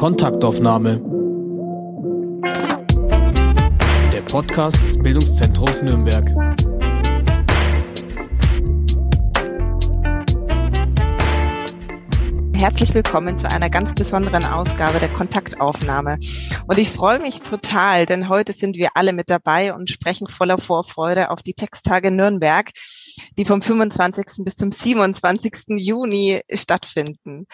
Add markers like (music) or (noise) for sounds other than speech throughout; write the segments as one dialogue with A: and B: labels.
A: Kontaktaufnahme. Der Podcast des Bildungszentrums Nürnberg.
B: Herzlich willkommen zu einer ganz besonderen Ausgabe der Kontaktaufnahme. Und ich freue mich total, denn heute sind wir alle mit dabei und sprechen voller Vorfreude auf die Texttage Nürnberg, die vom 25. bis zum 27. Juni stattfinden.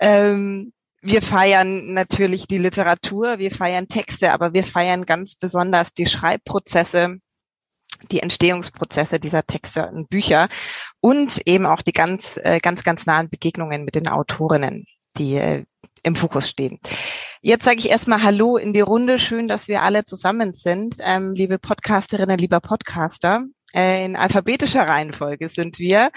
B: Ähm, wir feiern natürlich die Literatur, wir feiern Texte, aber wir feiern ganz besonders die Schreibprozesse, die Entstehungsprozesse dieser Texte und Bücher und eben auch die ganz, äh, ganz, ganz nahen Begegnungen mit den Autorinnen, die äh, im Fokus stehen. Jetzt sage ich erstmal Hallo in die Runde. Schön, dass wir alle zusammen sind. Ähm, liebe Podcasterinnen, lieber Podcaster, äh, in alphabetischer Reihenfolge sind wir.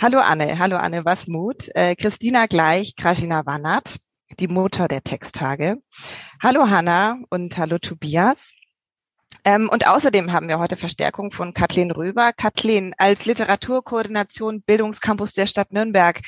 B: Hallo Anne, hallo Anne Wasmut, äh, Christina Gleich, Krasina Wannert, die Mutter der Texttage. Hallo Hanna und hallo Tobias. Ähm, und außerdem haben wir heute Verstärkung von Kathleen Röber. Kathleen, als Literaturkoordination Bildungscampus der Stadt Nürnberg.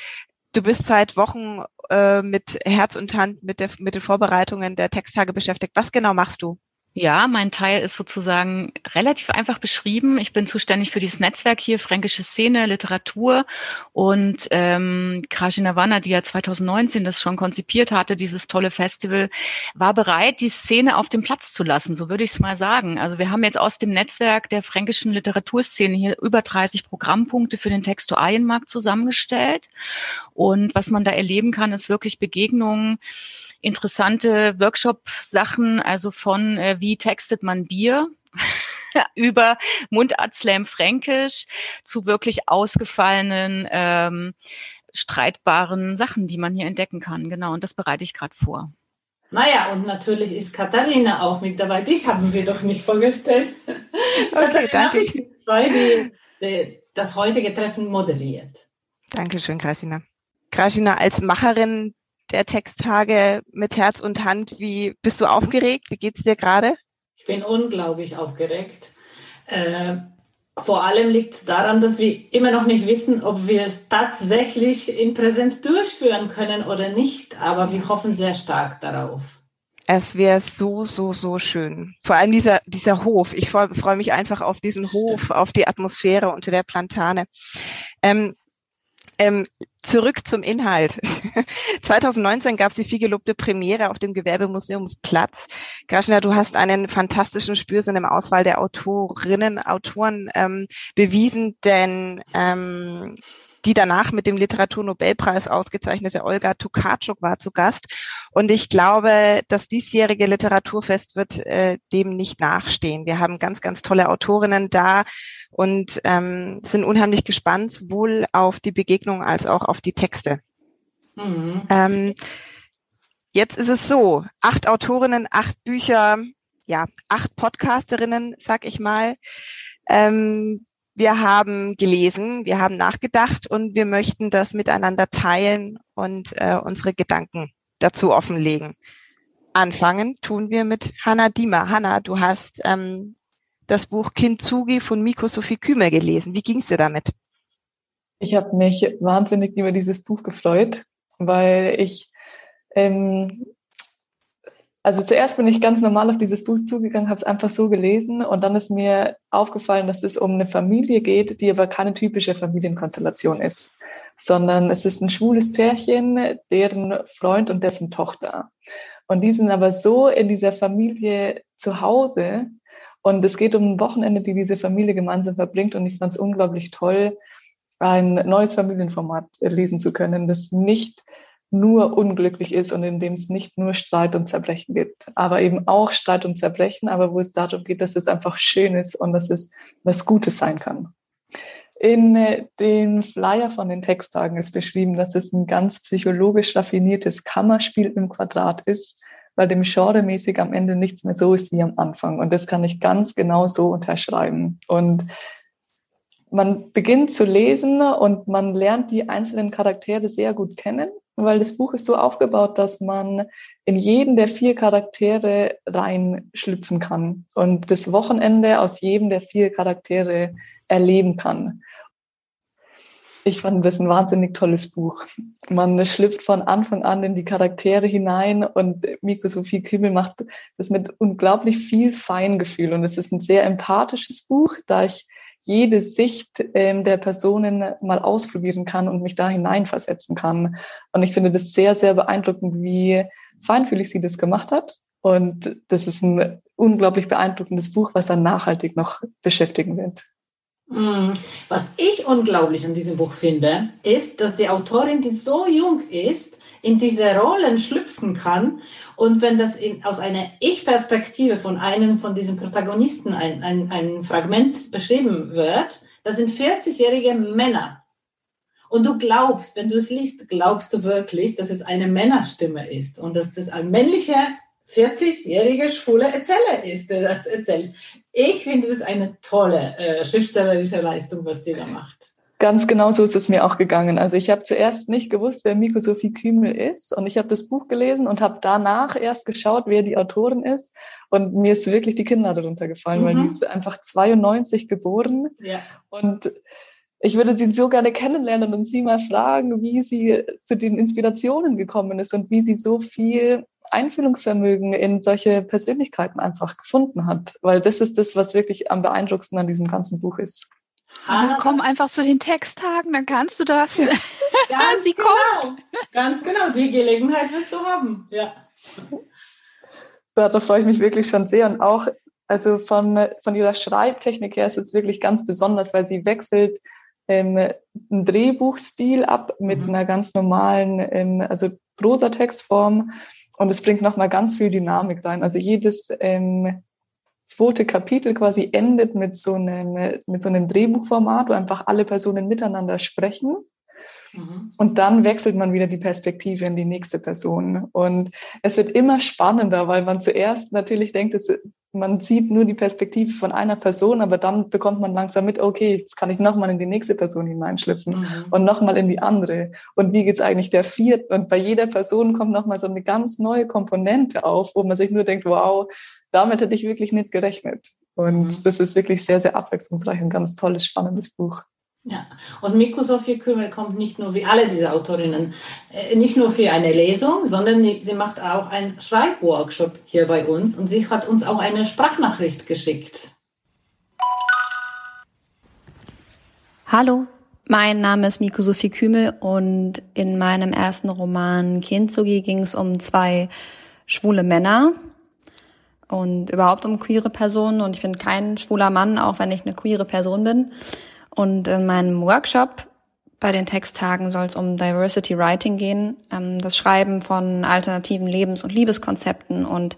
B: Du bist seit Wochen äh, mit Herz und Hand mit, der, mit den Vorbereitungen der Texttage beschäftigt. Was genau machst du?
C: Ja, mein Teil ist sozusagen relativ einfach beschrieben. Ich bin zuständig für dieses Netzwerk hier, Fränkische Szene, Literatur und ähm, Krajina Wanner, die ja 2019 das schon konzipiert hatte, dieses tolle Festival, war bereit, die Szene auf den Platz zu lassen, so würde ich es mal sagen. Also wir haben jetzt aus dem Netzwerk der fränkischen Literaturszene hier über 30 Programmpunkte für den Textualienmarkt zusammengestellt. Und was man da erleben kann, ist wirklich Begegnungen, interessante Workshop-Sachen, also von äh, wie textet man Bier (laughs) über Mundart Slam Fränkisch zu wirklich ausgefallenen, ähm, streitbaren Sachen, die man hier entdecken kann. Genau, und das bereite ich gerade vor.
D: Naja, und natürlich ist Katharina auch mit dabei. Dich haben wir doch nicht vorgestellt. (laughs)
B: Okay, danke.
D: Zwei, die, die das heutige Treffen moderiert.
B: Dankeschön, Krasina. Krasina, als Macherin der Texttage mit Herz und Hand. Wie bist du aufgeregt? Wie geht's dir gerade?
D: Ich bin unglaublich aufgeregt. Äh, vor allem liegt es daran, dass wir immer noch nicht wissen, ob wir es tatsächlich in Präsenz durchführen können oder nicht. Aber wir hoffen sehr stark darauf.
B: Es wäre so, so, so schön. Vor allem dieser, dieser Hof. Ich freue freu mich einfach auf diesen Hof, auf die Atmosphäre unter der Plantane. Ähm, ähm, zurück zum Inhalt. 2019 gab es die viel gelobte Premiere auf dem Gewerbemuseumsplatz. Graschner, du hast einen fantastischen Spürsinn im Auswahl der Autorinnen, Autoren ähm, bewiesen, denn ähm, die danach mit dem Literaturnobelpreis ausgezeichnete Olga Tukatschuk war zu Gast. Und ich glaube, das diesjährige Literaturfest wird äh, dem nicht nachstehen. Wir haben ganz, ganz tolle Autorinnen da und ähm, sind unheimlich gespannt, sowohl auf die Begegnung als auch auf die Texte. Mhm. Ähm, jetzt ist es so, acht Autorinnen, acht Bücher, ja, acht Podcasterinnen, sag ich mal. Ähm, wir haben gelesen, wir haben nachgedacht und wir möchten das miteinander teilen und äh, unsere Gedanken dazu offenlegen. Anfangen tun wir mit Hanna Diemer. Hanna, du hast ähm, das Buch Kintsugi von Miko Sophie Kümer gelesen. Wie ging es dir damit?
E: Ich habe mich wahnsinnig über dieses Buch gefreut, weil ich ähm, also zuerst bin ich ganz normal auf dieses Buch zugegangen, habe es einfach so gelesen und dann ist mir aufgefallen, dass es um eine Familie geht, die aber keine typische Familienkonstellation ist, sondern es ist ein schwules Pärchen, deren Freund und dessen Tochter. Und die sind aber so in dieser Familie zu Hause und es geht um ein Wochenende, die diese Familie gemeinsam verbringt und ich fand es unglaublich toll, ein neues Familienformat lesen zu können, das nicht nur unglücklich ist und in dem es nicht nur Streit und Zerbrechen gibt, aber eben auch Streit und Zerbrechen, aber wo es darum geht, dass es einfach schön ist und dass es was Gutes sein kann. In äh, den Flyer von den Texttagen ist beschrieben, dass es ein ganz psychologisch raffiniertes Kammerspiel im Quadrat ist, weil dem genremäßig am Ende nichts mehr so ist wie am Anfang. Und das kann ich ganz genau so unterschreiben. Und man beginnt zu lesen und man lernt die einzelnen Charaktere sehr gut kennen weil das Buch ist so aufgebaut, dass man in jeden der vier Charaktere reinschlüpfen kann und das Wochenende aus jedem der vier Charaktere erleben kann. Ich fand das ein wahnsinnig tolles Buch. Man schlüpft von Anfang an in die Charaktere hinein und Miko Sophie Kübel macht das mit unglaublich viel Feingefühl. Und es ist ein sehr empathisches Buch, da ich jede Sicht ähm, der Personen mal ausprobieren kann und mich da hineinversetzen kann. Und ich finde das sehr, sehr beeindruckend, wie feinfühlig sie das gemacht hat. Und das ist ein unglaublich beeindruckendes Buch, was dann nachhaltig noch beschäftigen wird.
D: Mm. Was ich unglaublich an diesem Buch finde, ist, dass die Autorin, die so jung ist, in diese Rollen schlüpfen kann. Und wenn das in, aus einer Ich-Perspektive von einem von diesen Protagonisten ein, ein, ein Fragment beschrieben wird, das sind 40-jährige Männer. Und du glaubst, wenn du es liest, glaubst du wirklich, dass es eine Männerstimme ist und dass das ein männlicher 40-jährige schwule Erzähler ist, der das erzählt. Ich finde das eine tolle äh, schriftstellerische Leistung, was sie da macht.
E: Ganz genau so ist es mir auch gegangen. Also ich habe zuerst nicht gewusst, wer Miko Sophie Kümel ist und ich habe das Buch gelesen und habe danach erst geschaut, wer die Autorin ist und mir ist wirklich die Kinnlade runtergefallen, mhm. weil die ist einfach 92 geboren ja. und ich würde sie so gerne kennenlernen und sie mal fragen, wie sie zu den Inspirationen gekommen ist und wie sie so viel Einfühlungsvermögen in solche Persönlichkeiten einfach gefunden hat, weil das ist das, was wirklich am beeindruckendsten an diesem ganzen Buch ist.
F: Hanna, komm einfach zu den Texttagen, dann kannst du das. (laughs)
D: Ganz Sie genau. kommt. Ganz genau, die Gelegenheit wirst du haben. Ja.
E: Da, da freue ich mich wirklich schon sehr und auch also von, von ihrer Schreibtechnik her ist es wirklich ganz besonders, weil sie wechselt ähm, einen Drehbuchstil ab mit mhm. einer ganz normalen, ähm, also Prosatextform und es bringt nochmal ganz viel Dynamik rein. Also jedes ähm, zweite Kapitel quasi endet mit so einem, mit so einem Drehbuchformat, wo einfach alle Personen miteinander sprechen. Mhm. Und dann wechselt man wieder die Perspektive in die nächste Person. Und es wird immer spannender, weil man zuerst natürlich denkt, es man sieht nur die Perspektive von einer Person, aber dann bekommt man langsam mit, okay, jetzt kann ich nochmal in die nächste Person hineinschlüpfen mhm. und nochmal in die andere. Und wie geht's eigentlich der vierten? Und bei jeder Person kommt nochmal so eine ganz neue Komponente auf, wo man sich nur denkt, wow, damit hätte ich wirklich nicht gerechnet. Und mhm. das ist wirklich sehr, sehr abwechslungsreich und ganz tolles, spannendes Buch.
D: Ja, und Miku Sophie Kümmel kommt nicht nur wie alle diese Autorinnen, äh, nicht nur für eine Lesung, sondern sie macht auch einen Schreibworkshop hier bei uns und sie hat uns auch eine Sprachnachricht geschickt.
G: Hallo, mein Name ist Miku Sophie Kümel und in meinem ersten Roman Kintsugi ging es um zwei schwule Männer und überhaupt um queere Personen und ich bin kein schwuler Mann, auch wenn ich eine queere Person bin. Und in meinem Workshop bei den Texttagen soll es um Diversity Writing gehen, ähm, das Schreiben von alternativen Lebens- und Liebeskonzepten und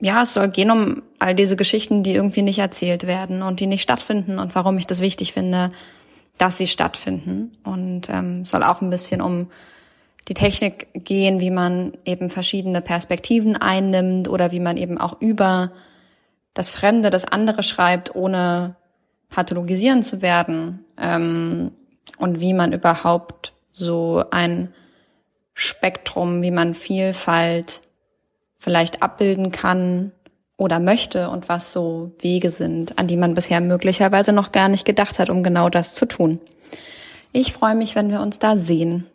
G: ja, es soll gehen um all diese Geschichten, die irgendwie nicht erzählt werden und die nicht stattfinden und warum ich das wichtig finde, dass sie stattfinden. Und ähm, soll auch ein bisschen um die Technik gehen, wie man eben verschiedene Perspektiven einnimmt oder wie man eben auch über das Fremde, das andere schreibt, ohne pathologisieren zu werden ähm, und wie man überhaupt so ein Spektrum, wie man Vielfalt vielleicht abbilden kann oder möchte und was so Wege sind, an die man bisher möglicherweise noch gar nicht gedacht hat, um genau das zu tun. Ich freue mich, wenn wir uns da sehen,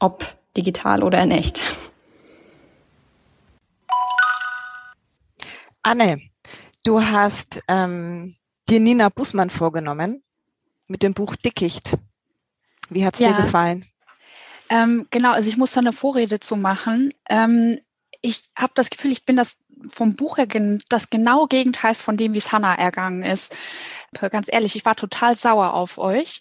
G: ob digital oder in echt.
B: Anne, du hast ähm, dir Nina Bußmann vorgenommen mit dem Buch Dickicht. Wie hat's ja. dir gefallen?
F: Ähm, genau, also ich muss da eine Vorrede zu machen. Ähm, ich habe das Gefühl, ich bin das vom Buch her das genaue Gegenteil von dem, wie es Hannah ergangen ist. Ganz ehrlich, ich war total sauer auf euch,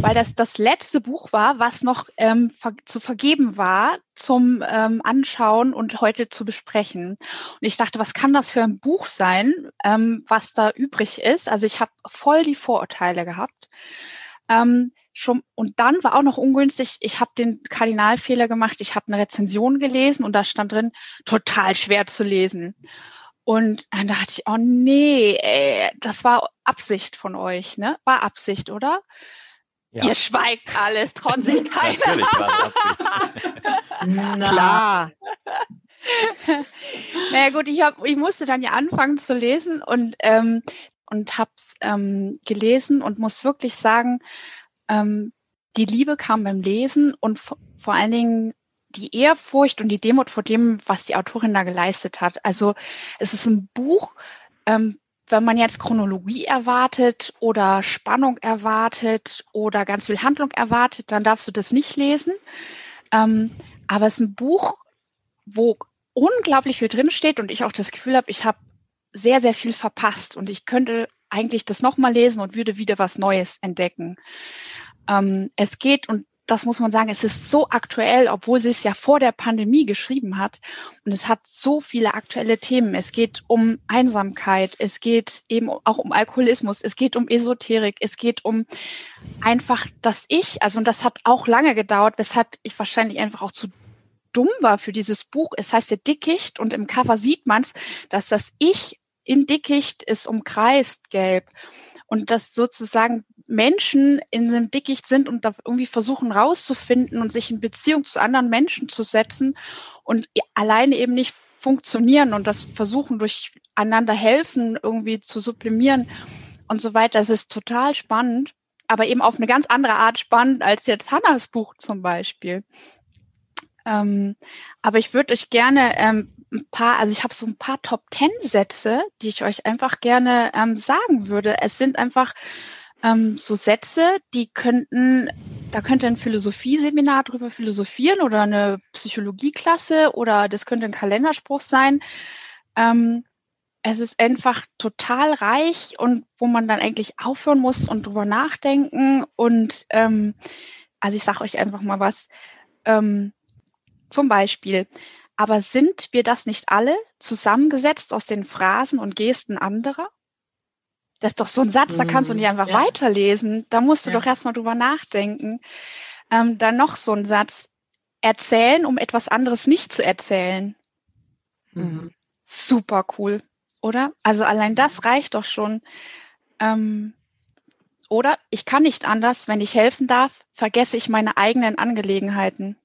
F: weil das das letzte Buch war, was noch ähm, ver zu vergeben war zum ähm, Anschauen und heute zu besprechen. Und ich dachte, was kann das für ein Buch sein, ähm, was da übrig ist? Also ich habe voll die Vorurteile gehabt. Ähm, schon, und dann war auch noch ungünstig, ich habe den Kardinalfehler gemacht, ich habe eine Rezension gelesen und da stand drin, total schwer zu lesen. Und dann dachte ich, oh nee, ey, das war Absicht von euch, ne? War Absicht, oder? Ja. Ihr schweigt alles, trauen sich (laughs) keiner. (laughs) (laughs)
B: Klar.
F: naja gut, ich, hab, ich musste dann ja anfangen zu lesen und, ähm, und habe es ähm, gelesen und muss wirklich sagen, ähm, die Liebe kam beim Lesen und vor allen Dingen die Ehrfurcht und die Demut vor dem, was die Autorin da geleistet hat. Also es ist ein Buch, ähm, wenn man jetzt Chronologie erwartet oder Spannung erwartet oder ganz viel Handlung erwartet, dann darfst du das nicht lesen. Ähm, aber es ist ein Buch, wo unglaublich viel drinsteht und ich auch das Gefühl habe, ich habe sehr, sehr viel verpasst und ich könnte eigentlich das nochmal lesen und würde wieder was Neues entdecken. Ähm, es geht, und das muss man sagen, es ist so aktuell, obwohl sie es ja vor der Pandemie geschrieben hat. Und es hat so viele aktuelle Themen. Es geht um Einsamkeit, es geht eben auch um Alkoholismus, es geht um Esoterik, es geht um einfach das Ich. Also, und das hat auch lange gedauert, weshalb ich wahrscheinlich einfach auch zu dumm war für dieses Buch. Es heißt ja Dickicht und im Cover sieht man es, dass das Ich in Dickicht ist umkreist gelb und dass sozusagen Menschen in einem Dickicht sind und da irgendwie versuchen rauszufinden und sich in Beziehung zu anderen Menschen zu setzen und alleine eben nicht funktionieren und das versuchen durch einander helfen irgendwie zu sublimieren und so weiter. Das ist total spannend, aber eben auf eine ganz andere Art spannend als jetzt Hannas Buch zum Beispiel. Ähm, aber ich würde euch gerne ähm, ein paar, also ich habe so ein paar Top Ten Sätze, die ich euch einfach gerne ähm, sagen würde. Es sind einfach ähm, so Sätze, die könnten, da könnte ein Philosophieseminar drüber philosophieren oder eine Psychologieklasse oder das könnte ein Kalenderspruch sein. Ähm, es ist einfach total reich und wo man dann eigentlich aufhören muss und drüber nachdenken. Und ähm, also ich sage euch einfach mal was. Ähm, zum Beispiel, aber sind wir das nicht alle zusammengesetzt aus den Phrasen und Gesten anderer? Das ist doch so ein Satz, da kannst du nicht einfach ja. weiterlesen. Da musst du ja. doch erstmal drüber nachdenken. Ähm, dann noch so ein Satz. Erzählen, um etwas anderes nicht zu erzählen. Mhm. Super cool, oder? Also allein das reicht doch schon. Ähm, oder ich kann nicht anders, wenn ich helfen darf, vergesse ich meine eigenen Angelegenheiten.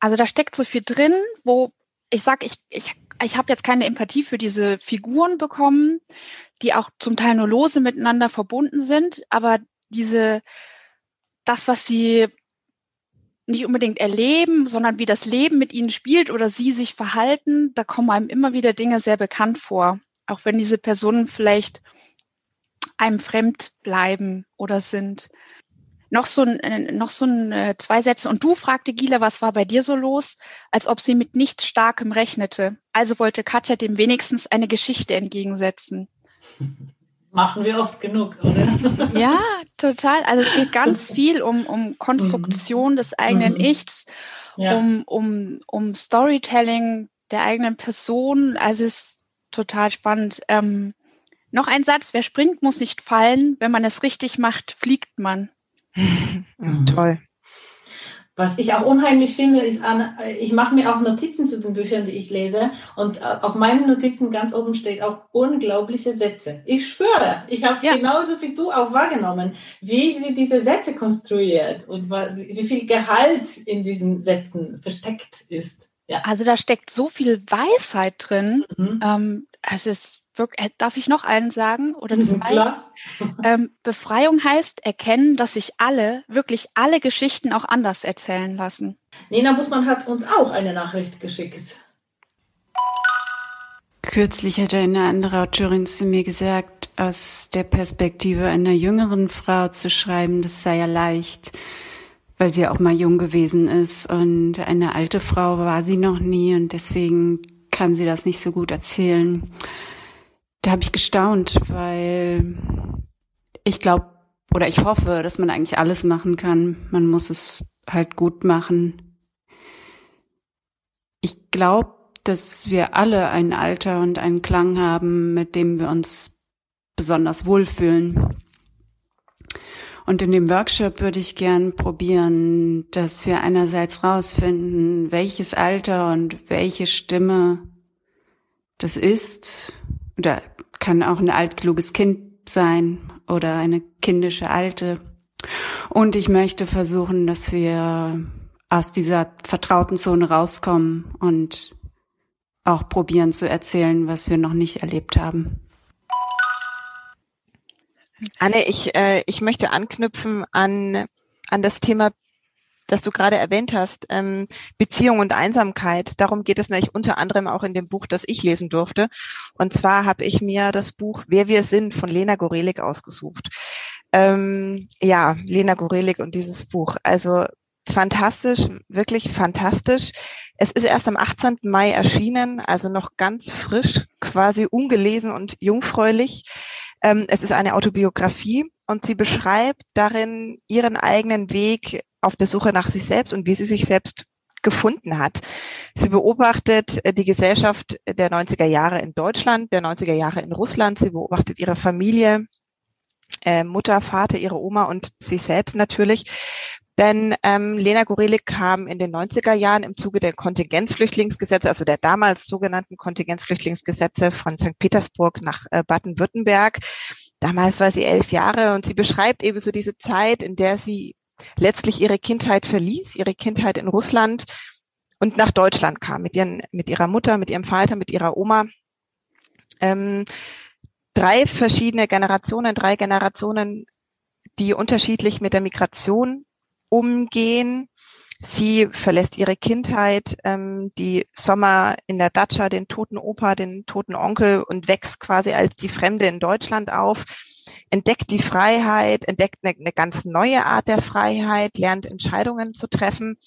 F: Also da steckt so viel drin, wo ich sage, ich, ich, ich habe jetzt keine Empathie für diese Figuren bekommen, die auch zum Teil nur lose miteinander verbunden sind, aber diese, das, was sie nicht unbedingt erleben, sondern wie das Leben mit ihnen spielt oder sie sich verhalten, da kommen einem immer wieder Dinge sehr bekannt vor. Auch wenn diese Personen vielleicht einem fremd bleiben oder sind noch so ein, äh, noch so ein äh, zwei Sätze. Und du fragte Gila, was war bei dir so los, als ob sie mit nichts Starkem rechnete. Also wollte Katja dem wenigstens eine Geschichte entgegensetzen. (laughs)
D: Machen wir oft genug, oder? (laughs)
F: Ja, total. Also es geht ganz (laughs) viel um, um Konstruktion mhm. des eigenen mhm. Ichs, ja. um, um, um Storytelling der eigenen Person. Also es ist total spannend. Ähm, noch ein Satz, wer springt, muss nicht fallen. Wenn man es richtig macht, fliegt man.
B: Mhm. Toll.
D: Was ich auch unheimlich finde, ist, ich mache mir auch Notizen zu den Büchern, die ich lese. Und äh, auf meinen Notizen ganz oben steht auch unglaubliche Sätze. Ich schwöre, ich habe es ja. genauso wie du auch wahrgenommen, wie sie diese Sätze konstruiert und wie viel Gehalt in diesen Sätzen versteckt ist.
F: Ja. Also da steckt so viel Weisheit drin. Mhm. Ähm, es ist wirklich, äh, darf ich noch einen sagen? Oder
D: mhm, zwei? Klar. (laughs)
F: Ähm, Befreiung heißt erkennen, dass sich alle, wirklich alle Geschichten auch anders erzählen lassen.
D: Nina Busmann hat uns auch eine Nachricht geschickt.
H: Kürzlich hat eine andere Autorin zu mir gesagt, aus der Perspektive einer jüngeren Frau zu schreiben, das sei ja leicht, weil sie auch mal jung gewesen ist und eine alte Frau war sie noch nie und deswegen kann sie das nicht so gut erzählen da habe ich gestaunt, weil ich glaube oder ich hoffe, dass man eigentlich alles machen kann. Man muss es halt gut machen. Ich glaube, dass wir alle ein Alter und einen Klang haben, mit dem wir uns besonders wohlfühlen. Und in dem Workshop würde ich gern probieren, dass wir einerseits rausfinden, welches Alter und welche Stimme das ist oder kann auch ein altkluges Kind sein oder eine kindische Alte. Und ich möchte versuchen, dass wir aus dieser vertrauten Zone rauskommen und auch probieren zu erzählen, was wir noch nicht erlebt haben.
B: Anne, ich, äh, ich möchte anknüpfen an, an das Thema das du gerade erwähnt hast, ähm, Beziehung und Einsamkeit. Darum geht es nämlich unter anderem auch in dem Buch, das ich lesen durfte. Und zwar habe ich mir das Buch Wer wir sind von Lena Gorelik ausgesucht. Ähm, ja, Lena Gorelik und dieses Buch. Also fantastisch, wirklich fantastisch. Es ist erst am 18. Mai erschienen, also noch ganz frisch, quasi ungelesen und jungfräulich. Ähm, es ist eine Autobiografie und sie beschreibt darin ihren eigenen Weg auf der Suche nach sich selbst und wie sie sich selbst gefunden hat. Sie beobachtet äh, die Gesellschaft der 90er Jahre in Deutschland, der 90er Jahre in Russland. Sie beobachtet ihre Familie, äh, Mutter, Vater, ihre Oma und sich selbst natürlich. Denn ähm, Lena Gorelik kam in den 90er Jahren im Zuge der Kontingenzflüchtlingsgesetze, also der damals sogenannten Kontingenzflüchtlingsgesetze von St. Petersburg nach äh, Baden-Württemberg. Damals war sie elf Jahre und sie beschreibt eben so diese Zeit, in der sie letztlich ihre Kindheit verließ, ihre Kindheit in Russland und nach Deutschland kam mit, ihren, mit ihrer Mutter, mit ihrem Vater, mit ihrer Oma. Ähm, drei verschiedene Generationen, drei Generationen, die unterschiedlich mit der Migration umgehen. Sie verlässt ihre Kindheit, ähm, die Sommer in der Datscha, den toten Opa, den toten Onkel und wächst quasi als die Fremde in Deutschland auf entdeckt die Freiheit, entdeckt eine, eine ganz neue Art der Freiheit, lernt Entscheidungen zu treffen.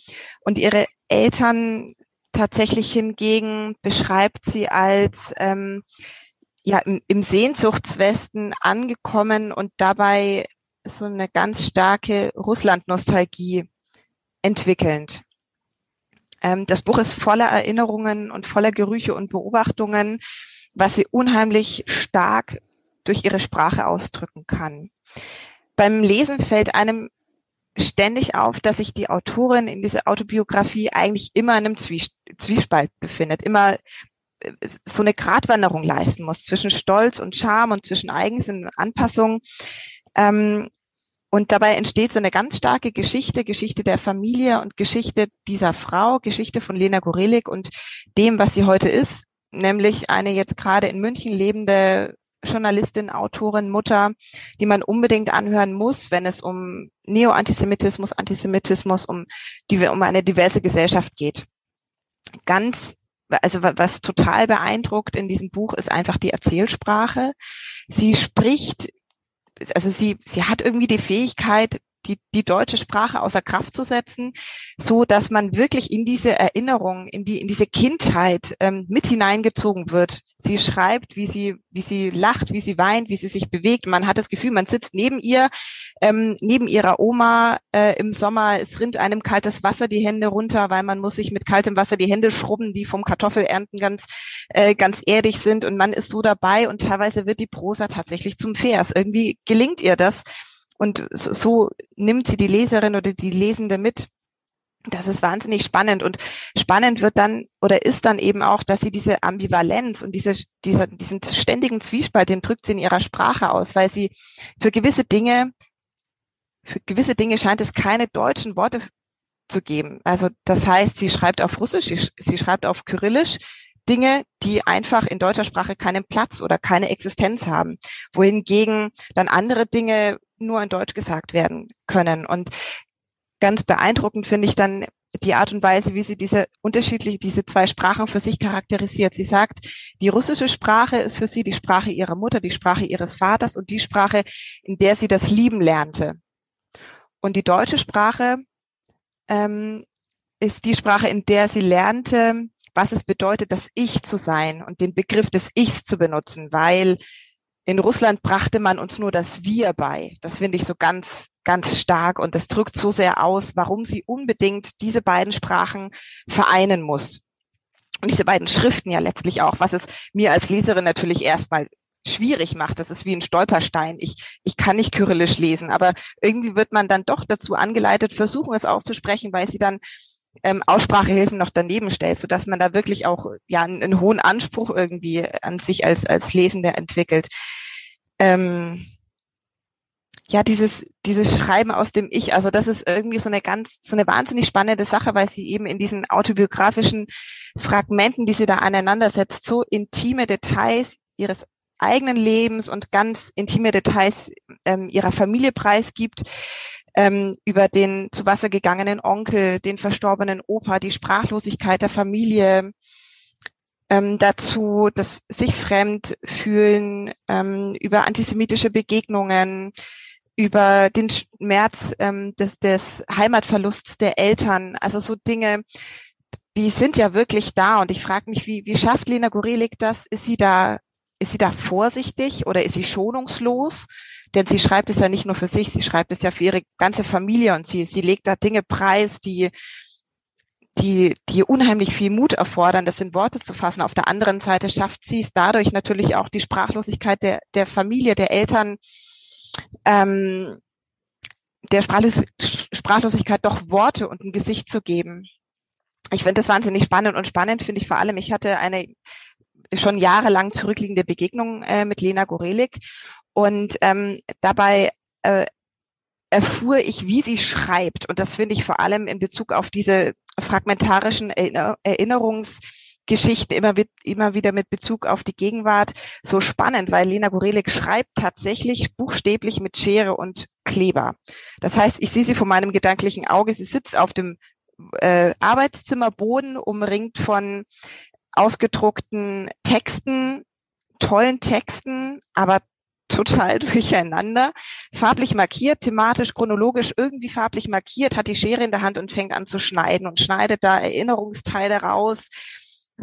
B: Und ihre Eltern tatsächlich hingegen beschreibt sie als ähm, ja im, im Sehnsuchtswesten angekommen und dabei so eine ganz starke Russland-Nostalgie entwickelnd. Ähm, das Buch ist voller Erinnerungen und voller Gerüche und Beobachtungen, was sie unheimlich stark durch ihre Sprache ausdrücken kann. Beim Lesen fällt einem ständig auf, dass sich die Autorin in dieser Autobiografie eigentlich immer in einem Zwiespalt befindet, immer äh, so eine Gratwanderung leisten muss zwischen Stolz und Charme und zwischen Eigensinn und Anpassung. Ähm, und dabei entsteht so eine ganz starke Geschichte, Geschichte der Familie und Geschichte dieser Frau, Geschichte von Lena Gorelik und dem, was sie heute ist, nämlich eine jetzt gerade in München lebende Journalistin, Autorin, Mutter, die man unbedingt anhören muss, wenn es um Neo-Antisemitismus, Antisemitismus, um, um eine diverse Gesellschaft geht. Ganz, also was total beeindruckt in diesem Buch ist einfach die Erzählsprache. Sie spricht, also sie, sie hat irgendwie die Fähigkeit, die, die deutsche Sprache außer Kraft zu setzen, so dass man wirklich in diese Erinnerung, in die, in diese Kindheit ähm, mit hineingezogen wird. Sie schreibt, wie sie, wie sie lacht, wie sie weint, wie sie sich bewegt. Man hat das Gefühl, man sitzt neben ihr, ähm, neben ihrer Oma äh, im Sommer. Es rinnt einem kaltes Wasser die Hände runter, weil man muss sich mit kaltem Wasser die Hände schrubben, die vom Kartoffelernten ganz, äh, ganz erdig sind. Und man ist so dabei und teilweise wird die Prosa tatsächlich zum Vers. Irgendwie gelingt ihr das und so, so nimmt sie die Leserin oder die Lesende mit. Das ist wahnsinnig spannend und spannend wird dann oder ist dann eben auch, dass sie diese Ambivalenz und diese, dieser, diesen ständigen Zwiespalt, den drückt sie in ihrer Sprache aus, weil sie für gewisse Dinge, für gewisse Dinge scheint es keine deutschen Worte zu geben. Also das heißt, sie schreibt auf Russisch, sie schreibt auf Kyrillisch, Dinge, die einfach in deutscher Sprache keinen Platz oder keine Existenz haben, wohingegen dann andere Dinge nur in Deutsch gesagt werden können. Und ganz beeindruckend finde ich dann die Art und Weise, wie sie diese unterschiedliche, diese zwei Sprachen für sich charakterisiert. Sie sagt, die russische Sprache ist für sie die Sprache ihrer Mutter, die Sprache ihres Vaters und die Sprache, in der sie das Lieben lernte. Und die deutsche Sprache ähm, ist die Sprache, in der sie lernte, was es bedeutet, das Ich zu sein und den Begriff des Ichs zu benutzen, weil in Russland brachte man uns nur das Wir bei. Das finde ich so ganz, ganz stark und das drückt so sehr aus, warum sie unbedingt diese beiden Sprachen vereinen muss. Und diese beiden Schriften ja letztlich auch, was es mir als Leserin natürlich erstmal schwierig macht. Das ist wie ein Stolperstein. Ich, ich kann nicht Kyrillisch lesen, aber irgendwie wird man dann doch dazu angeleitet, versuchen es auszusprechen, weil sie dann ähm, Aussprachehilfen noch daneben stellt, so dass man da wirklich auch ja einen, einen hohen Anspruch irgendwie an sich als als Lesender entwickelt. Ähm, ja, dieses, dieses Schreiben aus dem Ich, also das ist irgendwie so eine ganz, so eine wahnsinnig spannende Sache, weil sie eben in diesen autobiografischen Fragmenten, die sie da aneinander setzt, so intime Details ihres eigenen Lebens und ganz intime Details ähm, ihrer Familie preisgibt, ähm, über den zu Wasser gegangenen Onkel, den verstorbenen Opa, die Sprachlosigkeit der Familie, ähm, dazu das sich fremd fühlen, ähm, über antisemitische Begegnungen, über den Schmerz ähm, des, des Heimatverlusts der Eltern, also so Dinge, die sind ja wirklich da. Und ich frage mich, wie, wie schafft Lena Gorelik das? Ist sie da, ist sie da vorsichtig oder ist sie schonungslos? Denn sie schreibt es ja nicht nur für sich, sie schreibt es ja für ihre ganze Familie und sie, sie legt da Dinge preis, die, die, die unheimlich viel Mut erfordern, das in Worte zu fassen. Auf der anderen Seite schafft sie es dadurch natürlich auch die Sprachlosigkeit der, der Familie, der Eltern, ähm, der Sprachlos Sprachlosigkeit doch Worte und ein Gesicht zu geben. Ich finde das wahnsinnig spannend und spannend finde ich vor allem, ich hatte eine schon jahrelang zurückliegende Begegnung äh, mit Lena Gorelik und ähm, dabei äh, erfuhr ich, wie sie schreibt. Und das finde ich vor allem in Bezug auf diese fragmentarischen Erinner Erinnerungsgeschichten immer, immer wieder mit Bezug auf die Gegenwart so spannend, weil Lena Gorelik schreibt tatsächlich buchstäblich mit Schere und Kleber. Das heißt, ich sehe sie vor meinem gedanklichen Auge. Sie sitzt auf dem äh, Arbeitszimmerboden, umringt von ausgedruckten Texten, tollen Texten, aber total (laughs) durcheinander, farblich markiert, thematisch, chronologisch irgendwie farblich markiert, hat die Schere in der Hand und fängt an zu schneiden und schneidet da Erinnerungsteile raus,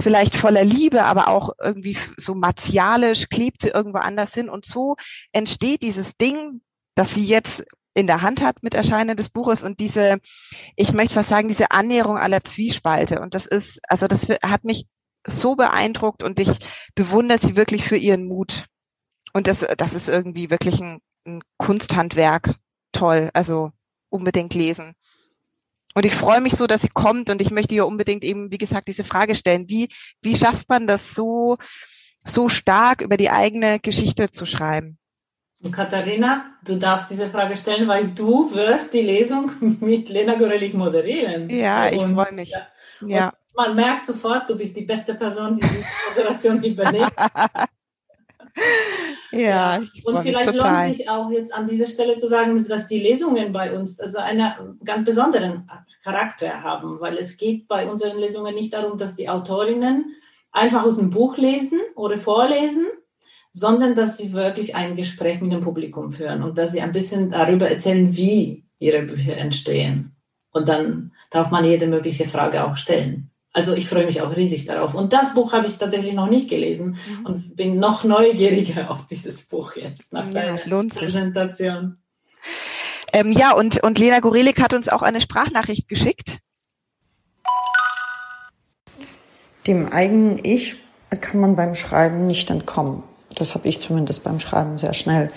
B: vielleicht voller Liebe, aber auch irgendwie so martialisch, klebt sie irgendwo anders hin und so entsteht dieses Ding, das sie jetzt in der Hand hat mit Erscheinen des Buches und diese, ich möchte fast sagen, diese Annäherung aller Zwiespalte. Und das ist, also das hat mich so beeindruckt und ich bewundere sie wirklich für ihren Mut. Und das, das ist irgendwie wirklich ein, ein Kunsthandwerk. Toll. Also unbedingt lesen. Und ich freue mich so, dass sie kommt und ich möchte ihr unbedingt eben, wie gesagt, diese Frage stellen. Wie, wie schafft man das so, so stark über die eigene Geschichte zu schreiben?
D: Und Katharina, du darfst diese Frage stellen, weil du wirst die Lesung mit Lena Gorelik moderieren.
B: Ja, ich freue mich.
D: Ja. Man merkt sofort, du bist die beste Person, die diese Moderation übernimmt. (laughs)
B: ja,
D: und vielleicht lohnt sich auch jetzt an dieser Stelle zu sagen, dass die Lesungen bei uns also einen ganz besonderen Charakter haben, weil es geht bei unseren Lesungen nicht darum, dass die Autorinnen einfach aus dem Buch lesen oder vorlesen, sondern dass sie wirklich ein Gespräch mit dem Publikum führen und dass sie ein bisschen darüber erzählen, wie ihre Bücher entstehen. Und dann darf man jede mögliche Frage auch stellen. Also ich freue mich auch riesig darauf. Und das Buch habe ich tatsächlich noch nicht gelesen mhm. und bin noch neugieriger auf dieses Buch jetzt nach ja, deiner Präsentation.
B: Ähm, ja, und, und Lena Gorelik hat uns auch eine Sprachnachricht geschickt.
I: Dem eigenen Ich kann man beim Schreiben nicht entkommen. Das habe ich zumindest beim Schreiben sehr schnell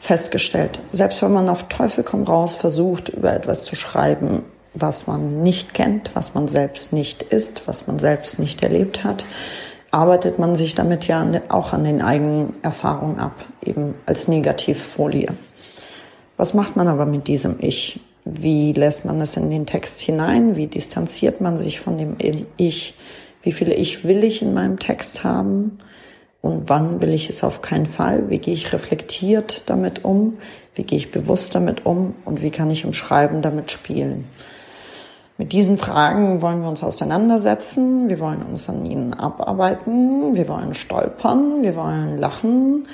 I: festgestellt. Selbst wenn man auf Teufel komm raus versucht, über etwas zu schreiben, was man nicht kennt, was man selbst nicht ist, was man selbst nicht erlebt hat, arbeitet man sich damit ja auch an den eigenen Erfahrungen ab, eben als Negativfolie. Was macht man aber mit diesem Ich? Wie lässt man es in den Text hinein? Wie distanziert man sich von dem Ich? Wie viele Ich will ich in meinem Text haben? Und wann will ich es auf keinen Fall? Wie gehe ich reflektiert damit um? Wie gehe ich bewusst damit um? Und wie kann ich im Schreiben damit spielen? Mit diesen Fragen wollen wir uns auseinandersetzen, wir wollen uns an ihnen abarbeiten, wir wollen stolpern, wir wollen lachen,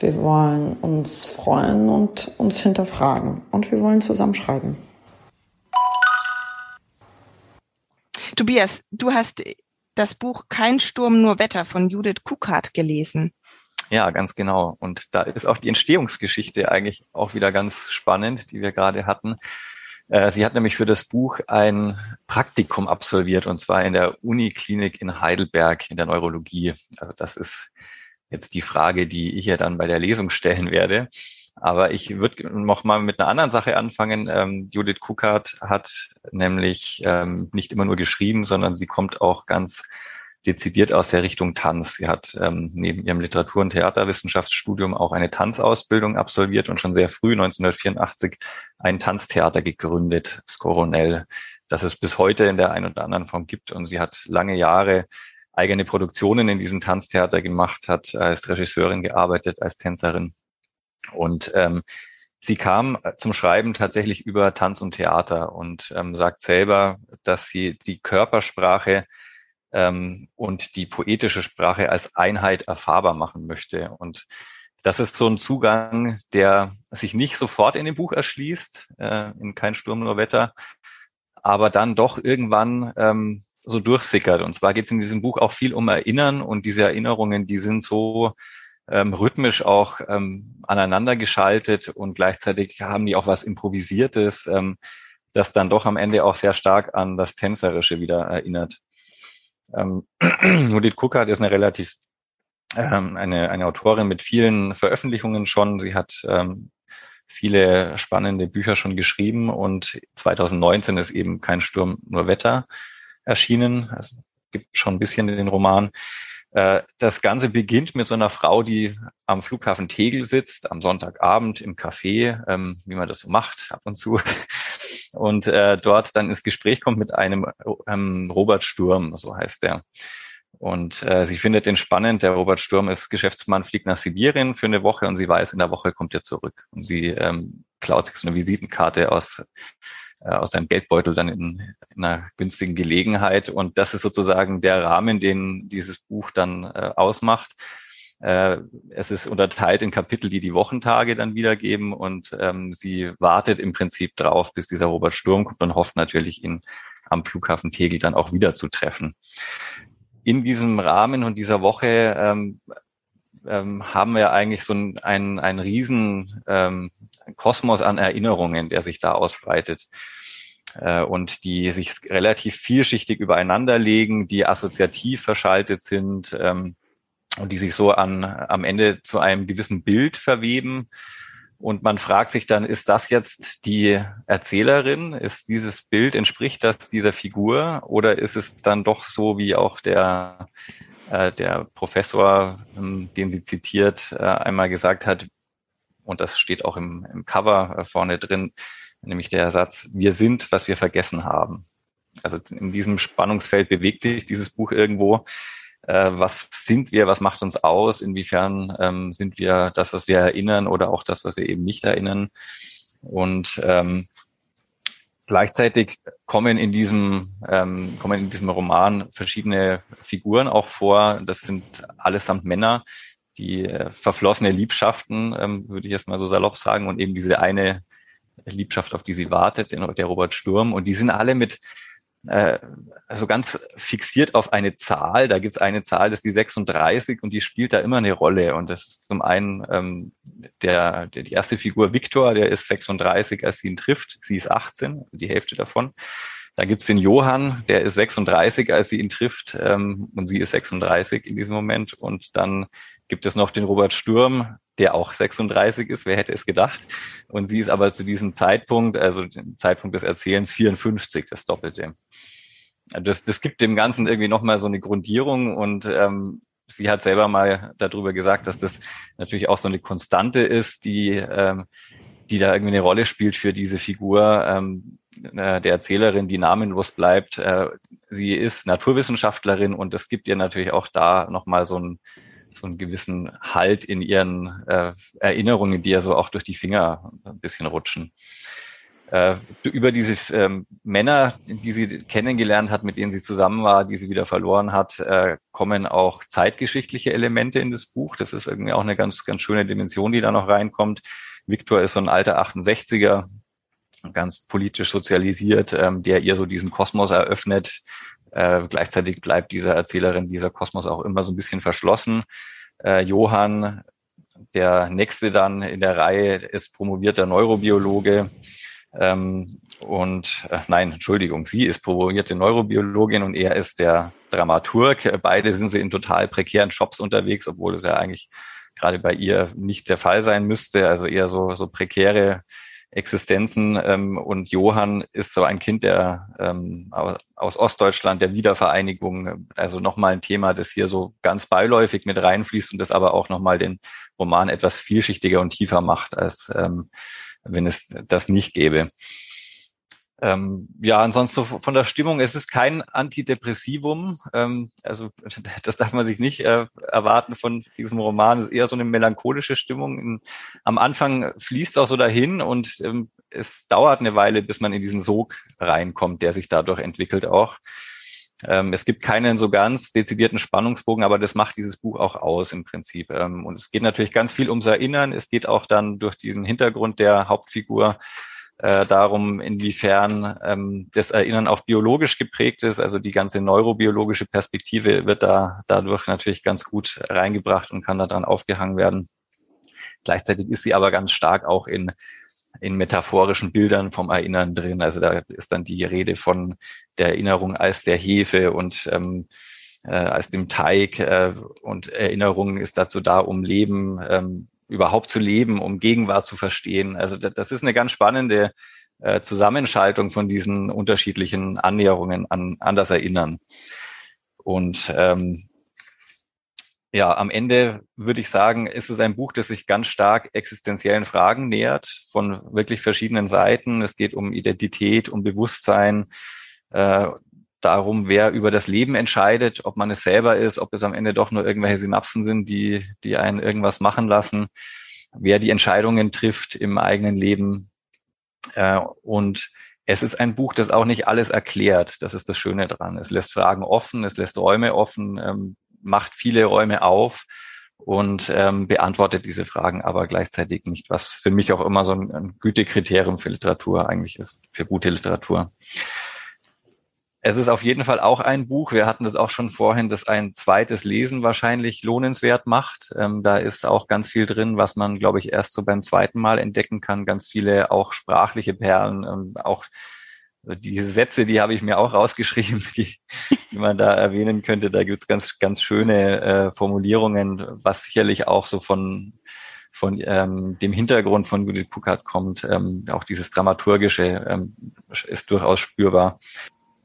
I: wir wollen uns freuen und uns hinterfragen und wir wollen zusammenschreiben.
B: Tobias, du hast das Buch Kein Sturm, nur Wetter von Judith Kukart gelesen.
J: Ja, ganz genau. Und da ist auch die Entstehungsgeschichte eigentlich auch wieder ganz spannend, die wir gerade hatten. Äh, sie hat nämlich für das Buch ein Praktikum absolviert und zwar in der Uniklinik in Heidelberg in der Neurologie. Also das ist jetzt die Frage, die ich ja dann bei der Lesung stellen werde. Aber ich würde noch mal mit einer anderen Sache anfangen. Ähm, Judith Kukart hat nämlich ähm, nicht immer nur geschrieben, sondern sie kommt auch ganz dezidiert aus der Richtung Tanz. Sie hat ähm, neben ihrem Literatur- und Theaterwissenschaftsstudium auch eine Tanzausbildung absolviert und schon sehr früh, 1984, ein Tanztheater gegründet, Skoronell, das es bis heute in der einen oder anderen Form gibt. Und sie hat lange Jahre eigene Produktionen in diesem Tanztheater gemacht, hat als Regisseurin gearbeitet, als Tänzerin. Und ähm, sie kam zum Schreiben tatsächlich über Tanz und Theater und ähm, sagt selber, dass sie die Körpersprache ähm, und die poetische Sprache als Einheit erfahrbar machen möchte. Und das ist so ein Zugang, der sich nicht sofort in dem Buch erschließt, äh, in Kein Sturm nur Wetter, aber dann doch irgendwann ähm, so durchsickert. Und zwar geht es in diesem Buch auch viel um Erinnern und diese Erinnerungen, die sind so ähm, rhythmisch auch ähm, aneinander geschaltet und gleichzeitig haben die auch was Improvisiertes, ähm, das dann doch am Ende auch sehr stark an das Tänzerische wieder erinnert. Ähm, (clears throat) Judith Kuckert ist eine relativ ähm, eine, eine Autorin mit vielen Veröffentlichungen schon. Sie hat ähm, viele spannende Bücher schon geschrieben und 2019 ist eben kein Sturm, nur Wetter erschienen. Also gibt schon ein bisschen in den Roman. Äh, das Ganze beginnt mit so einer Frau, die am Flughafen Tegel sitzt, am Sonntagabend im Café, ähm, wie man das so macht, ab und zu. Und äh, dort dann ins Gespräch kommt mit einem ähm, Robert Sturm, so heißt der. Und äh, sie findet den spannend. Der Robert Sturm ist Geschäftsmann, fliegt nach Sibirien für eine Woche und sie weiß, in der Woche kommt er zurück. Und sie ähm, klaut sich so eine Visitenkarte aus, äh, aus seinem Geldbeutel dann in, in einer günstigen Gelegenheit. Und das ist sozusagen der Rahmen, den dieses Buch dann äh, ausmacht. Äh, es ist unterteilt in Kapitel, die die Wochentage dann wiedergeben und ähm, sie wartet im Prinzip drauf, bis dieser Robert Sturm kommt und hofft natürlich, ihn am Flughafen Tegel dann auch wieder zu treffen. In diesem Rahmen und dieser Woche ähm, ähm, haben wir eigentlich so ein, ein, ein riesen ähm, Kosmos an Erinnerungen, der sich da ausbreitet äh, und die sich relativ vielschichtig übereinander legen, die assoziativ verschaltet sind ähm, und die sich so an, am Ende zu einem gewissen Bild verweben. Und man fragt sich dann, ist das jetzt die Erzählerin? Ist dieses Bild, entspricht das dieser Figur? Oder ist es dann doch so, wie auch der, äh, der Professor, ähm, den sie zitiert, äh, einmal gesagt hat, und das steht auch im, im Cover äh, vorne drin, nämlich der Satz, wir sind, was wir vergessen haben. Also in diesem Spannungsfeld bewegt sich dieses Buch irgendwo äh, was sind wir, was macht uns aus, inwiefern ähm, sind wir das, was wir erinnern oder auch das, was wir eben nicht erinnern. Und ähm, gleichzeitig kommen in diesem ähm, kommen in diesem Roman verschiedene Figuren auch vor. Das sind allesamt Männer, die äh, verflossene Liebschaften, ähm, würde ich jetzt mal so salopp sagen, und eben diese eine Liebschaft, auf die sie wartet, der Robert Sturm. Und die sind alle mit äh, also ganz fixiert auf eine Zahl. Da gibt es eine Zahl, das ist die 36 und die spielt da immer eine Rolle. Und das ist zum einen ähm, der, der die erste Figur Viktor, der ist 36, als sie ihn trifft. Sie ist 18, die Hälfte davon. Da gibt's den Johann, der ist 36, als sie ihn trifft, ähm, und sie ist 36 in diesem Moment. Und dann gibt es noch den Robert Sturm, der auch 36 ist, wer hätte es gedacht. Und sie ist aber zu diesem Zeitpunkt, also dem Zeitpunkt des Erzählens 54, das Doppelte. Das, das gibt dem Ganzen irgendwie nochmal so eine Grundierung und ähm, sie hat selber mal darüber gesagt, dass das natürlich auch so eine Konstante ist, die, ähm, die da irgendwie eine Rolle spielt für diese Figur ähm, äh, der Erzählerin, die namenlos bleibt. Äh, sie ist Naturwissenschaftlerin und es gibt ihr natürlich auch da nochmal so ein so einen gewissen Halt in ihren äh, Erinnerungen, die ja so auch durch die Finger ein bisschen rutschen. Äh, über diese ähm, Männer, die sie kennengelernt hat, mit denen sie zusammen war, die sie wieder verloren hat, äh, kommen auch zeitgeschichtliche Elemente in das Buch. Das ist irgendwie auch eine ganz, ganz schöne Dimension, die da noch reinkommt. Viktor ist so ein alter 68er, ganz politisch sozialisiert, ähm, der ihr so diesen Kosmos eröffnet, äh, gleichzeitig bleibt dieser Erzählerin dieser Kosmos auch immer so ein bisschen verschlossen. Äh, Johann, der nächste dann in der Reihe, ist promovierter Neurobiologe. Ähm, und äh, nein, Entschuldigung, sie ist promovierte Neurobiologin und er ist der Dramaturg. Beide sind sie in total prekären Jobs unterwegs, obwohl es ja eigentlich gerade bei ihr nicht der Fall sein müsste. Also eher so, so prekäre Existenzen. Ähm, und Johann ist so ein Kind der ähm, aus Ostdeutschland, der Wiedervereinigung. Also nochmal ein Thema, das hier so ganz beiläufig mit reinfließt und das aber auch nochmal den Roman etwas vielschichtiger und tiefer macht, als ähm, wenn es das nicht gäbe. Ähm, ja, ansonsten von der Stimmung, es ist kein Antidepressivum. Ähm, also (laughs) das darf man sich nicht äh, erwarten von diesem Roman. Es ist eher so eine melancholische Stimmung. In, am Anfang fließt auch so dahin und ähm, es dauert eine Weile, bis man in diesen Sog reinkommt, der sich dadurch entwickelt auch. Ähm, es gibt keinen so ganz dezidierten Spannungsbogen, aber das macht dieses Buch auch aus im Prinzip. Ähm, und es geht natürlich ganz viel ums Erinnern. Es geht auch dann durch diesen Hintergrund der Hauptfigur äh, darum, inwiefern ähm, das Erinnern auch biologisch geprägt ist. Also die ganze neurobiologische Perspektive wird da dadurch natürlich ganz gut reingebracht und kann daran aufgehangen werden. Gleichzeitig ist sie aber ganz stark auch in in metaphorischen Bildern vom Erinnern drin. Also da ist dann die Rede von der Erinnerung als der Hefe und ähm, äh, als dem Teig äh, und Erinnerung ist dazu da, um Leben ähm, überhaupt zu leben, um Gegenwart zu verstehen. Also das ist eine ganz spannende äh, Zusammenschaltung von diesen unterschiedlichen Annäherungen an, an das Erinnern. Und ähm, ja, am Ende würde ich sagen, ist es ein Buch, das sich ganz stark existenziellen Fragen nähert, von wirklich verschiedenen Seiten. Es geht um Identität, um Bewusstsein, äh, darum, wer über das Leben entscheidet, ob man es selber ist, ob es am Ende doch nur irgendwelche Synapsen sind, die, die einen irgendwas machen lassen, wer die Entscheidungen trifft im eigenen Leben. Äh, und es ist ein Buch, das auch nicht alles erklärt. Das ist das Schöne dran. Es lässt Fragen offen, es lässt Räume offen, ähm, macht viele Räume auf und ähm, beantwortet diese Fragen aber gleichzeitig nicht, was für mich auch immer so ein, ein Gütekriterium für Literatur eigentlich ist, für gute Literatur. Es ist auf jeden Fall auch ein Buch. Wir hatten das auch schon vorhin, das ein zweites Lesen wahrscheinlich lohnenswert macht. Ähm, da ist auch ganz viel drin, was man, glaube ich, erst so beim zweiten Mal entdecken kann. Ganz viele auch sprachliche Perlen, ähm, auch diese Sätze, die habe ich mir auch rausgeschrieben, (laughs) die, die man da erwähnen könnte. Da gibt's ganz, ganz schöne äh, Formulierungen, was sicherlich auch so von von ähm, dem Hintergrund von Judith Puckert kommt. Ähm, auch dieses Dramaturgische ähm, ist durchaus spürbar.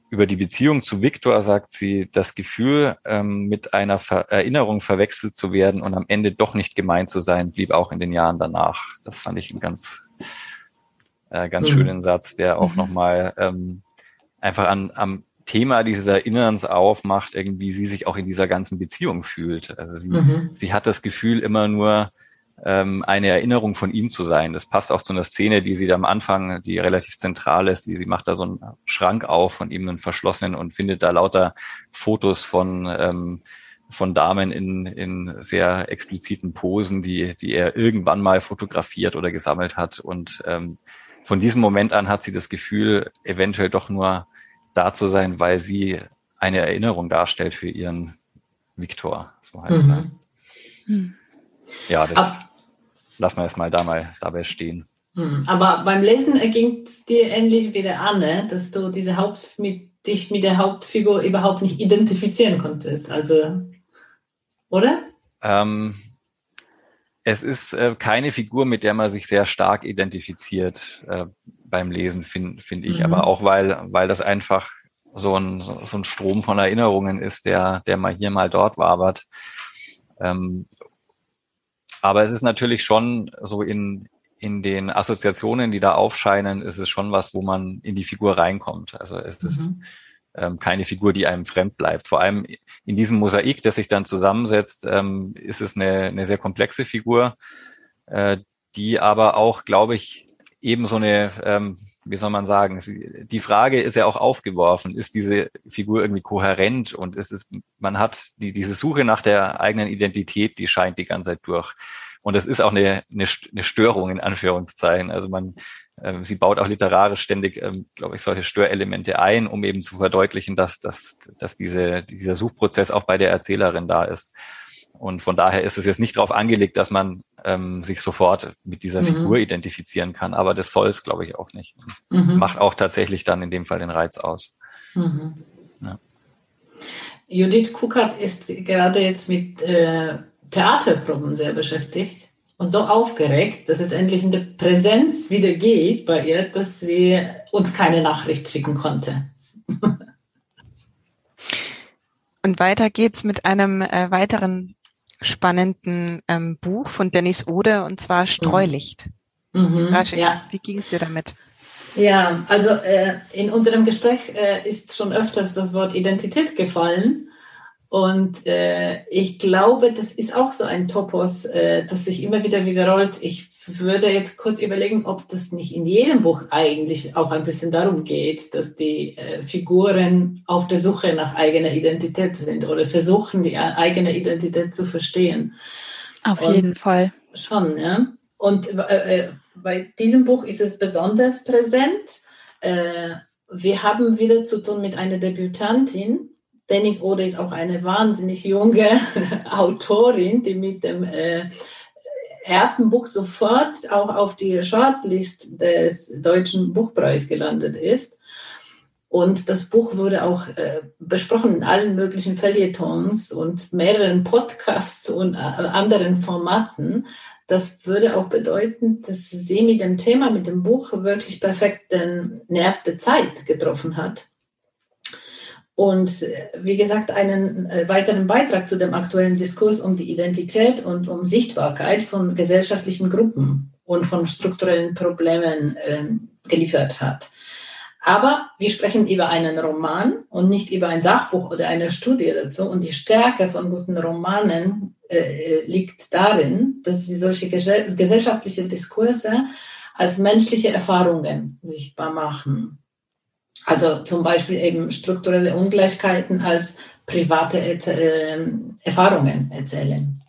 J: Über die Beziehung zu Viktor sagt sie, das Gefühl, ähm, mit einer Ver Erinnerung verwechselt zu werden und am Ende doch nicht gemeint zu sein, blieb auch in den Jahren danach. Das fand ich einen ganz, äh, ganz mhm. schönen Satz, der auch mhm. nochmal ähm, einfach an, am Thema dieses Erinnerns aufmacht, irgendwie sie sich auch in dieser ganzen Beziehung fühlt. Also sie, mhm. sie hat das Gefühl immer nur, ähm, eine Erinnerung von ihm zu sein. Das passt auch zu einer Szene, die sie da am Anfang, die relativ zentral ist. Die, sie macht da so einen Schrank auf von ihm, einen verschlossenen und findet da lauter Fotos von ähm, von Damen in, in sehr expliziten Posen, die, die er irgendwann mal fotografiert oder gesammelt hat. Und ähm, von diesem Moment an hat sie das Gefühl, eventuell doch nur da zu sein, weil sie eine Erinnerung darstellt für ihren Viktor, so heißt mhm. er. Mhm. Ja, das, Ab lassen wir es mal da mal dabei stehen.
D: Hm, aber beim Lesen erging es dir ähnlich wie der Anne, dass du diese Haupt mit, dich mit der Hauptfigur überhaupt nicht identifizieren konntest. Also, oder?
J: Ähm, es ist äh, keine Figur, mit der man sich sehr stark identifiziert äh, beim Lesen, finde find ich. Mhm. Aber auch weil, weil das einfach so ein, so ein Strom von Erinnerungen ist, der, der mal hier, mal dort wabert. Ähm, aber es ist natürlich schon so in, in den Assoziationen, die da aufscheinen, ist es schon was, wo man in die Figur reinkommt. Also es mhm. ist ähm, keine Figur, die einem fremd bleibt. Vor allem in diesem Mosaik, das sich dann zusammensetzt, ähm, ist es eine, eine sehr komplexe Figur, äh, die aber auch, glaube ich, eben so eine, ähm, wie soll man sagen, die Frage ist ja auch aufgeworfen, ist diese Figur irgendwie kohärent und ist es, man hat die, diese Suche nach der eigenen Identität, die scheint die ganze Zeit durch. Und es ist auch eine, eine, eine Störung in Anführungszeichen. Also man, äh, sie baut auch literarisch ständig, ähm, glaube ich, solche Störelemente ein, um eben zu verdeutlichen, dass, dass, dass diese, dieser Suchprozess auch bei der Erzählerin da ist. Und von daher ist es jetzt nicht darauf angelegt, dass man ähm, sich sofort mit dieser mhm. Figur identifizieren kann. Aber das soll es, glaube ich, auch nicht. Mhm. Macht auch tatsächlich dann in dem Fall den Reiz aus. Mhm.
D: Ja. Judith Kuckert ist gerade jetzt mit äh, Theaterproben sehr beschäftigt und so aufgeregt, dass es endlich in der Präsenz wieder geht bei ihr, dass sie uns keine Nachricht schicken konnte. (laughs)
B: Und weiter geht's mit einem äh, weiteren spannenden ähm, Buch von Dennis Ode und zwar Streulicht. Mhm. Rashi, ja. Wie ging es dir damit?
D: Ja, also äh, in unserem Gespräch äh, ist schon öfters das Wort Identität gefallen. Und äh, ich glaube, das ist auch so ein Topos, äh, das sich immer wieder wiederholt. Ich würde jetzt kurz überlegen, ob das nicht in jedem Buch eigentlich auch ein bisschen darum geht, dass die äh, Figuren auf der Suche nach eigener Identität sind oder versuchen, die eigene Identität zu verstehen.
F: Auf Und jeden Fall.
D: Schon, ja. Und äh, äh, bei diesem Buch ist es besonders präsent. Äh, wir haben wieder zu tun mit einer Debütantin, Dennis Ode ist auch eine wahnsinnig junge (laughs) Autorin, die mit dem äh, ersten Buch sofort auch auf die Shortlist des Deutschen Buchpreises gelandet ist. Und das Buch wurde auch äh, besprochen in allen möglichen Feuilletons und mehreren Podcasts und äh, anderen Formaten. Das würde auch bedeuten, dass sie mit dem Thema, mit dem Buch wirklich perfekt den Nerv der Zeit getroffen hat und äh, wie gesagt, einen äh, weiteren Beitrag zu dem aktuellen Diskurs um die Identität und um Sichtbarkeit von gesellschaftlichen Gruppen und von strukturellen Problemen äh, geliefert hat. Aber wir sprechen über einen Roman und nicht über ein Sachbuch oder eine Studie dazu. Und die Stärke von guten Romanen äh, liegt darin, dass sie solche gesellschaftliche Diskurse als menschliche Erfahrungen sichtbar machen. Also zum Beispiel eben strukturelle Ungleichheiten als private äh, Erfahrungen erzählen.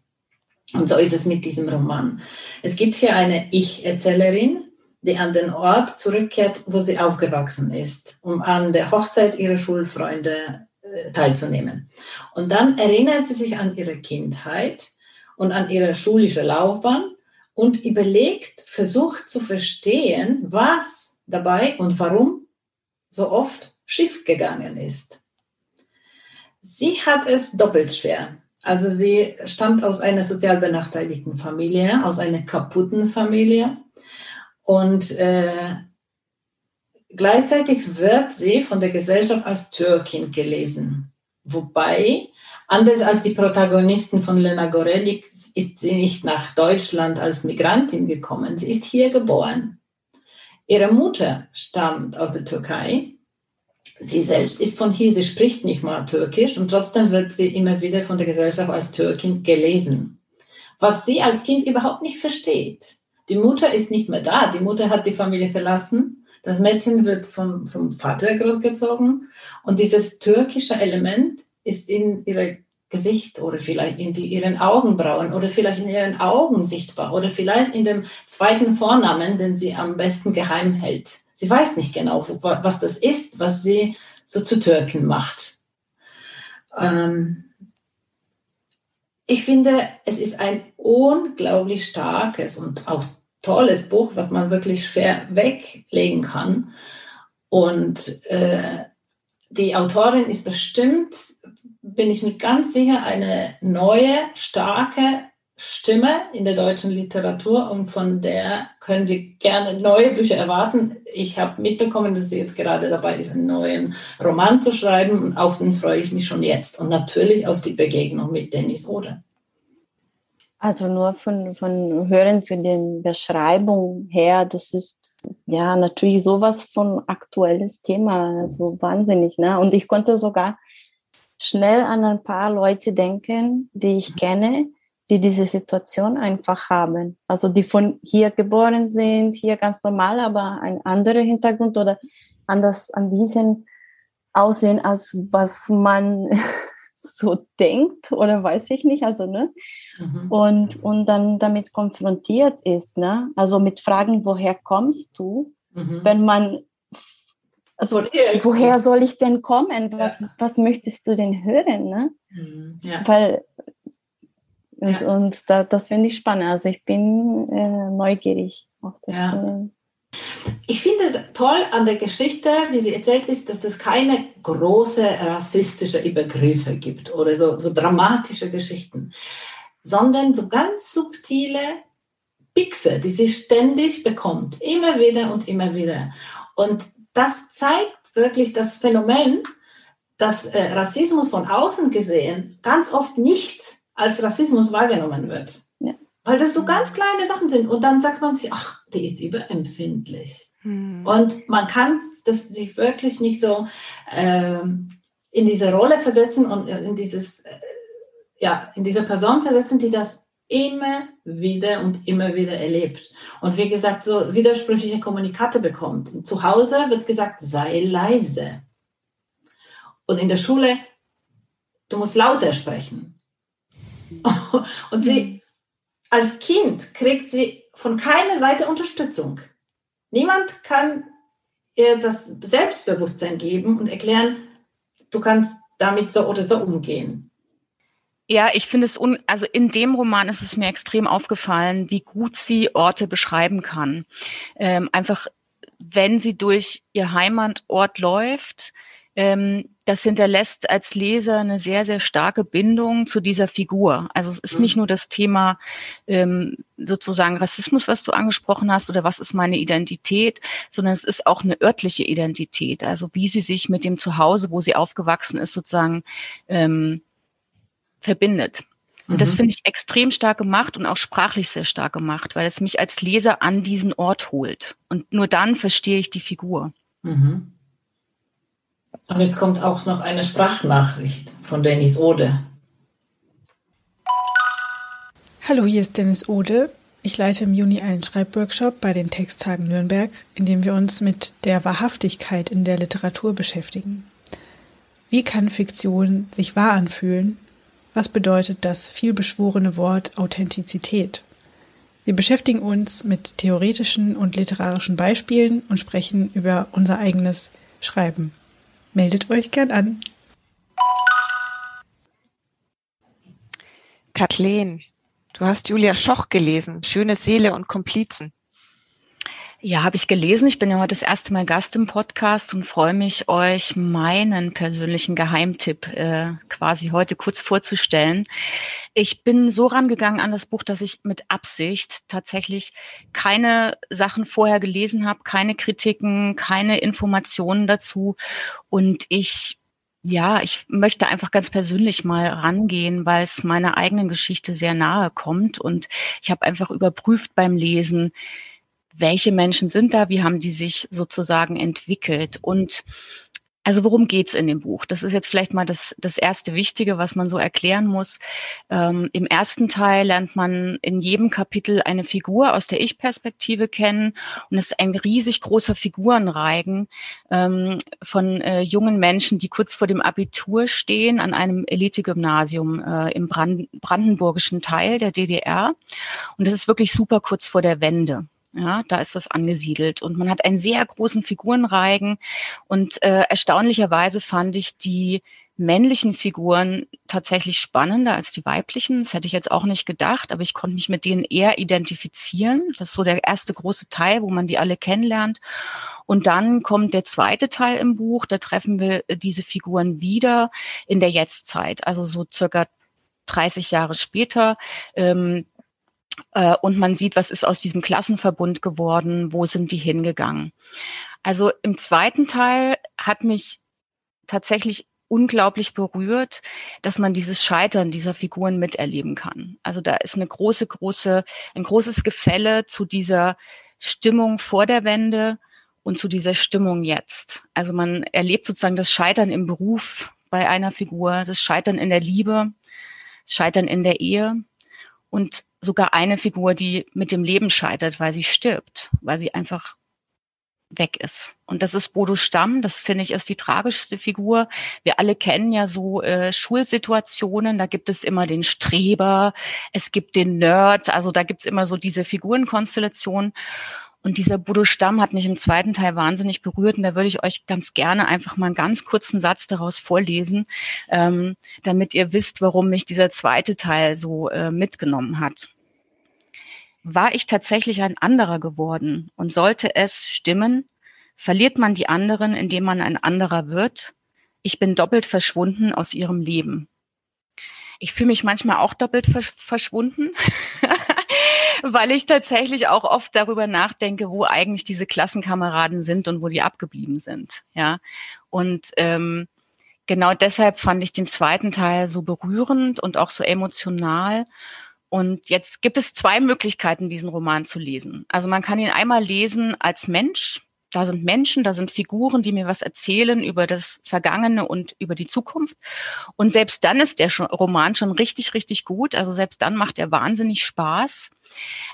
D: Und so ist es mit diesem Roman. Es gibt hier eine Ich-Erzählerin, die an den Ort zurückkehrt, wo sie aufgewachsen ist, um an der Hochzeit ihrer Schulfreunde äh, teilzunehmen. Und dann erinnert sie sich an ihre Kindheit und an ihre schulische Laufbahn und überlegt, versucht zu verstehen, was dabei und warum so oft schief gegangen ist. Sie hat es doppelt schwer. Also sie stammt aus einer sozial benachteiligten Familie, aus einer kaputten Familie und äh, gleichzeitig wird sie von der Gesellschaft als Türkin gelesen. Wobei, anders als die Protagonisten von Lena Gorelli, ist sie nicht nach Deutschland als Migrantin gekommen. Sie ist hier geboren. Ihre Mutter stammt aus der Türkei. Sie selbst ist von hier, sie spricht nicht mal Türkisch und trotzdem wird sie immer wieder von der Gesellschaft als Türkin gelesen. Was sie als Kind überhaupt nicht versteht. Die Mutter ist nicht mehr da, die Mutter hat die Familie verlassen, das Mädchen wird vom, vom Vater großgezogen und dieses türkische Element ist in ihrer Gesicht oder vielleicht in die, ihren Augenbrauen oder vielleicht in ihren Augen sichtbar oder vielleicht in dem zweiten Vornamen, den sie am besten geheim hält. Sie weiß nicht genau, was das ist, was sie so zu Türken macht. Ähm ich finde, es ist ein unglaublich starkes und auch tolles Buch, was man wirklich schwer weglegen kann. Und äh, die Autorin ist bestimmt bin ich mir ganz sicher, eine neue, starke Stimme in der deutschen Literatur und von der können wir gerne neue Bücher erwarten. Ich habe mitbekommen, dass sie jetzt gerade dabei ist, einen neuen Roman zu schreiben und auf den freue ich mich schon jetzt und natürlich auf die Begegnung mit Dennis Ode.
K: Also nur von, von Hören für die Beschreibung her, das ist ja natürlich sowas von aktuelles Thema, also wahnsinnig. Ne? Und ich konnte sogar schnell an ein paar Leute denken, die ich kenne, die diese Situation einfach haben. Also die von hier geboren sind, hier ganz normal, aber ein anderer Hintergrund oder anders ein bisschen aussehen, als was man (laughs) so denkt oder weiß ich nicht, also ne? Mhm. Und, und dann damit konfrontiert ist, ne? Also mit Fragen, woher kommst du? Mhm. Wenn man also woher soll ich denn kommen? Was, ja. was möchtest du denn hören? Ne? Mhm. Ja. Weil und, und da, das finde ich spannend. Also ich bin äh, neugierig auf das. Ja.
D: Ich finde toll an der Geschichte, wie sie erzählt ist, dass es keine große rassistische Übergriffe gibt oder so, so dramatische Geschichten, sondern so ganz subtile Pixe, die sie ständig bekommt, immer wieder und immer wieder. Und das zeigt wirklich das Phänomen, dass äh, Rassismus von außen gesehen ganz oft nicht als Rassismus wahrgenommen wird. Ja. Weil das so ganz kleine Sachen sind. Und dann sagt man sich, ach, die ist überempfindlich. Hm. Und man kann das sich wirklich nicht so ähm, in diese Rolle versetzen und in dieses, äh, ja, in diese Person versetzen, die das immer wieder und immer wieder erlebt. Und wie gesagt, so widersprüchliche Kommunikate bekommt. Zu Hause wird gesagt, sei leise. Und in der Schule, du musst lauter sprechen. (laughs) Und sie, als Kind kriegt sie von keiner Seite Unterstützung. Niemand kann ihr das Selbstbewusstsein geben und erklären, du kannst damit so oder so umgehen.
C: Ja, ich finde es, un also in dem Roman ist es mir extrem aufgefallen, wie gut sie Orte beschreiben kann. Ähm, einfach, wenn sie durch ihr Heimatort läuft, ähm, das hinterlässt als Leser eine sehr, sehr starke Bindung zu dieser Figur. Also es ist mhm. nicht nur das Thema ähm, sozusagen Rassismus, was du angesprochen hast, oder was ist meine Identität, sondern es ist auch eine örtliche Identität. Also wie sie sich mit dem Zuhause, wo sie aufgewachsen ist, sozusagen ähm, verbindet. Und mhm. das finde ich extrem stark gemacht und auch sprachlich sehr stark gemacht, weil es mich als Leser an diesen Ort holt. Und nur dann verstehe ich die Figur. Mhm.
D: Und jetzt kommt auch noch eine Sprachnachricht von Dennis Ode.
L: Hallo, hier ist Dennis Ode. Ich leite im Juni einen Schreibworkshop bei den Texttagen Nürnberg, in dem wir uns mit der Wahrhaftigkeit in der Literatur beschäftigen. Wie kann Fiktion sich wahr anfühlen? Was bedeutet das vielbeschworene Wort Authentizität? Wir beschäftigen uns mit theoretischen und literarischen Beispielen und sprechen über unser eigenes Schreiben. Meldet euch gern an.
B: Kathleen, du hast Julia Schoch gelesen, Schöne Seele und Komplizen.
C: Ja, habe ich gelesen. Ich bin ja heute das erste Mal Gast im Podcast und freue mich, euch meinen persönlichen Geheimtipp äh, quasi heute kurz vorzustellen. Ich bin so rangegangen an das Buch, dass ich mit Absicht tatsächlich keine Sachen vorher gelesen habe, keine Kritiken, keine Informationen dazu. Und ich ja, ich möchte einfach ganz persönlich mal rangehen, weil es meiner eigenen Geschichte sehr nahe kommt. Und ich habe einfach überprüft beim Lesen, welche Menschen sind da, wie haben die sich sozusagen entwickelt. Und also worum geht's in dem Buch? Das ist jetzt vielleicht mal das, das erste Wichtige, was man so erklären muss. Ähm, Im ersten Teil lernt man in jedem Kapitel eine Figur aus der Ich-Perspektive kennen und es ist ein riesig großer Figurenreigen ähm, von äh, jungen Menschen, die kurz vor dem Abitur stehen an einem Elite-Gymnasium äh, im Brand brandenburgischen Teil der DDR. Und das ist wirklich super kurz vor der Wende. Ja, da ist das angesiedelt. Und man hat einen sehr großen Figurenreigen. Und äh, erstaunlicherweise fand ich die männlichen Figuren tatsächlich spannender als die weiblichen. Das hätte ich jetzt auch nicht gedacht, aber ich konnte mich mit denen eher identifizieren. Das ist so der erste große Teil, wo man die alle kennenlernt. Und dann kommt der zweite Teil im Buch, da treffen wir diese Figuren wieder in der Jetztzeit, also so circa 30 Jahre später. Ähm, äh, und man sieht, was ist aus diesem Klassenverbund geworden, wo sind die hingegangen. Also im zweiten Teil hat mich tatsächlich unglaublich berührt, dass man dieses Scheitern dieser Figuren miterleben kann. Also da ist eine große, große, ein großes Gefälle zu dieser Stimmung vor der Wende und zu dieser Stimmung jetzt. Also man erlebt sozusagen das Scheitern im Beruf bei einer Figur, das Scheitern in der Liebe, das Scheitern in der Ehe und sogar eine Figur, die mit dem Leben scheitert, weil sie stirbt, weil sie einfach weg ist. Und das ist Bodo Stamm, das finde ich ist die tragischste Figur. Wir alle kennen ja so äh, Schulsituationen, da gibt es immer den Streber, es gibt den Nerd, also da gibt es immer so diese Figurenkonstellation. Und dieser Bodo Stamm hat mich im zweiten Teil wahnsinnig berührt und da würde ich euch ganz gerne einfach mal einen ganz kurzen Satz daraus vorlesen, ähm, damit ihr wisst, warum mich dieser zweite Teil so äh, mitgenommen hat. War ich tatsächlich ein anderer geworden und sollte es stimmen, verliert man die anderen, indem man ein anderer wird? Ich bin doppelt verschwunden aus ihrem Leben. Ich fühle mich manchmal auch doppelt verschwunden. (laughs) weil ich tatsächlich auch oft darüber nachdenke, wo eigentlich diese Klassenkameraden sind und wo die abgeblieben sind. Ja. Und ähm, genau deshalb fand ich den zweiten Teil so berührend und auch so emotional. Und jetzt gibt es zwei Möglichkeiten, diesen Roman zu lesen. Also man kann ihn einmal lesen als Mensch, Da sind Menschen, da sind Figuren, die mir was erzählen über das Vergangene und über die Zukunft. Und selbst dann ist der Roman schon richtig, richtig gut. Also selbst dann macht er wahnsinnig Spaß.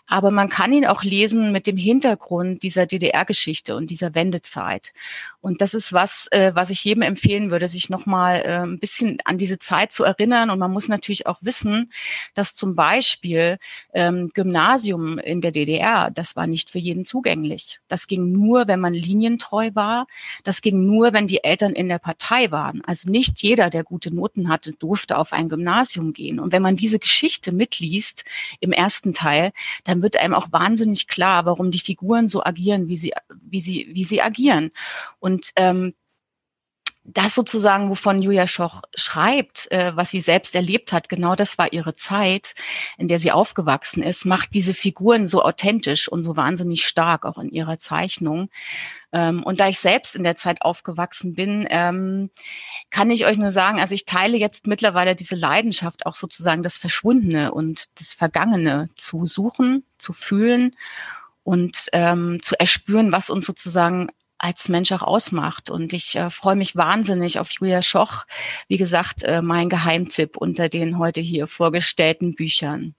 C: Aber man kann ihn auch lesen mit dem Hintergrund dieser DDR-Geschichte und dieser Wendezeit. Und das ist was, äh, was ich jedem empfehlen würde, sich nochmal äh, ein bisschen an diese Zeit zu erinnern. Und man muss natürlich auch wissen, dass zum Beispiel ähm, Gymnasium in der DDR, das war nicht für jeden zugänglich. Das ging nur, wenn man linientreu war. Das ging nur, wenn die Eltern in der Partei waren. Also nicht jeder, der gute Noten hatte, durfte auf ein Gymnasium gehen. Und wenn man diese Geschichte mitliest im ersten Teil, dann wird einem auch wahnsinnig klar, warum die Figuren so agieren, wie sie, wie sie, wie sie agieren. Und ähm, das sozusagen, wovon Julia Schoch schreibt, äh, was sie selbst erlebt hat, genau das war ihre Zeit, in der sie aufgewachsen ist, macht diese Figuren so authentisch und so wahnsinnig stark, auch in ihrer Zeichnung. Ähm, und da ich selbst in der Zeit aufgewachsen bin, ähm, kann ich euch nur sagen, also ich teile jetzt mittlerweile diese Leidenschaft, auch sozusagen das Verschwundene und das Vergangene zu suchen, zu fühlen und ähm, zu erspüren, was uns sozusagen als Mensch auch ausmacht. Und ich äh, freue mich wahnsinnig auf Julia Schoch. Wie gesagt, äh, mein Geheimtipp unter den heute hier vorgestellten Büchern.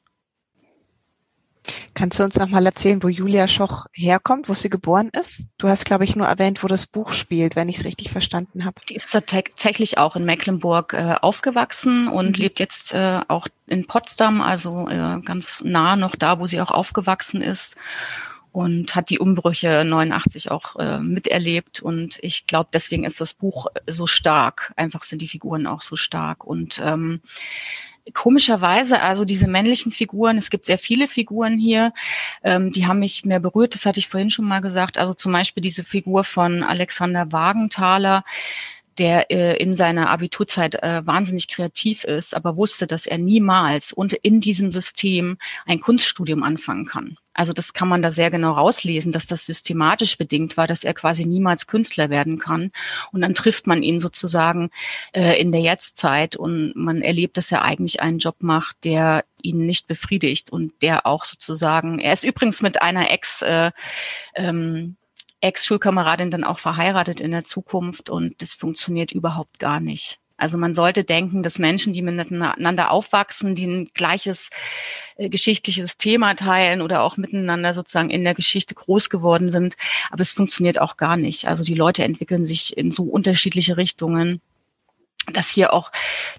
B: Kannst du uns noch mal erzählen, wo Julia Schoch herkommt, wo sie geboren ist? Du hast, glaube ich, nur erwähnt, wo das Buch spielt, wenn ich es richtig verstanden habe.
C: Die ist tatsächlich auch in Mecklenburg äh, aufgewachsen und mhm. lebt jetzt äh, auch in Potsdam, also äh, ganz nah noch da, wo sie auch aufgewachsen ist und hat die Umbrüche 89 auch äh, miterlebt. Und ich glaube, deswegen ist das Buch so stark. Einfach sind die Figuren auch so stark. Und ähm, komischerweise, also diese männlichen Figuren, es gibt sehr viele Figuren hier, ähm, die haben mich mehr berührt, das hatte ich vorhin schon mal gesagt. Also zum Beispiel diese Figur von Alexander Wagenthaler, der äh, in seiner Abiturzeit äh, wahnsinnig kreativ ist, aber wusste, dass er niemals und in diesem System ein Kunststudium anfangen kann. Also das kann man da sehr genau rauslesen, dass das systematisch bedingt war, dass er quasi niemals Künstler werden kann. Und dann trifft man ihn sozusagen äh, in der Jetztzeit und man erlebt, dass er eigentlich einen Job macht, der ihn nicht befriedigt und der auch sozusagen, er ist übrigens mit einer Ex- äh, ähm, Ex-Schulkameradin dann auch verheiratet in der Zukunft und das funktioniert überhaupt gar nicht. Also man sollte denken, dass Menschen, die miteinander aufwachsen, die ein gleiches äh, geschichtliches Thema teilen oder auch miteinander sozusagen in der Geschichte groß geworden sind, aber es funktioniert auch gar nicht. Also die Leute entwickeln sich in so unterschiedliche Richtungen dass hier auch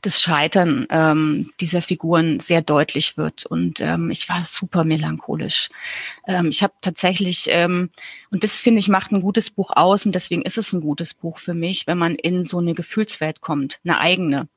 C: das Scheitern ähm, dieser Figuren sehr deutlich wird. Und ähm, ich war super melancholisch. Ähm, ich habe tatsächlich, ähm, und das finde ich, macht ein gutes Buch aus und deswegen ist es ein gutes Buch für mich, wenn man in so eine Gefühlswelt kommt, eine eigene.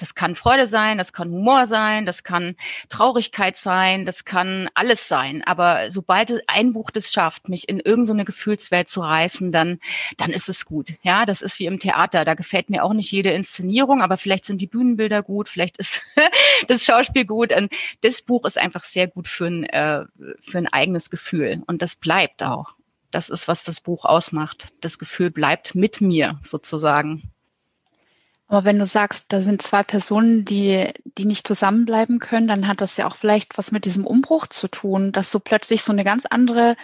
C: Das kann Freude sein, das kann Humor sein, das kann Traurigkeit sein, das kann alles sein. Aber sobald ein Buch das schafft, mich in irgendeine Gefühlswelt zu reißen, dann, dann ist es gut. Ja, das ist wie im Theater. Da gefällt mir auch nicht jede Inszenierung, aber vielleicht sind die Bühnenbilder gut, vielleicht ist (laughs) das Schauspiel gut. Und das Buch ist einfach sehr gut für ein, äh, für ein eigenes Gefühl. Und das bleibt auch. Das ist, was das Buch ausmacht. Das Gefühl bleibt mit mir sozusagen.
F: Aber wenn du sagst, da sind zwei Personen, die, die nicht zusammenbleiben können, dann hat das ja auch vielleicht was mit diesem Umbruch zu tun, dass du plötzlich so eine ganz andere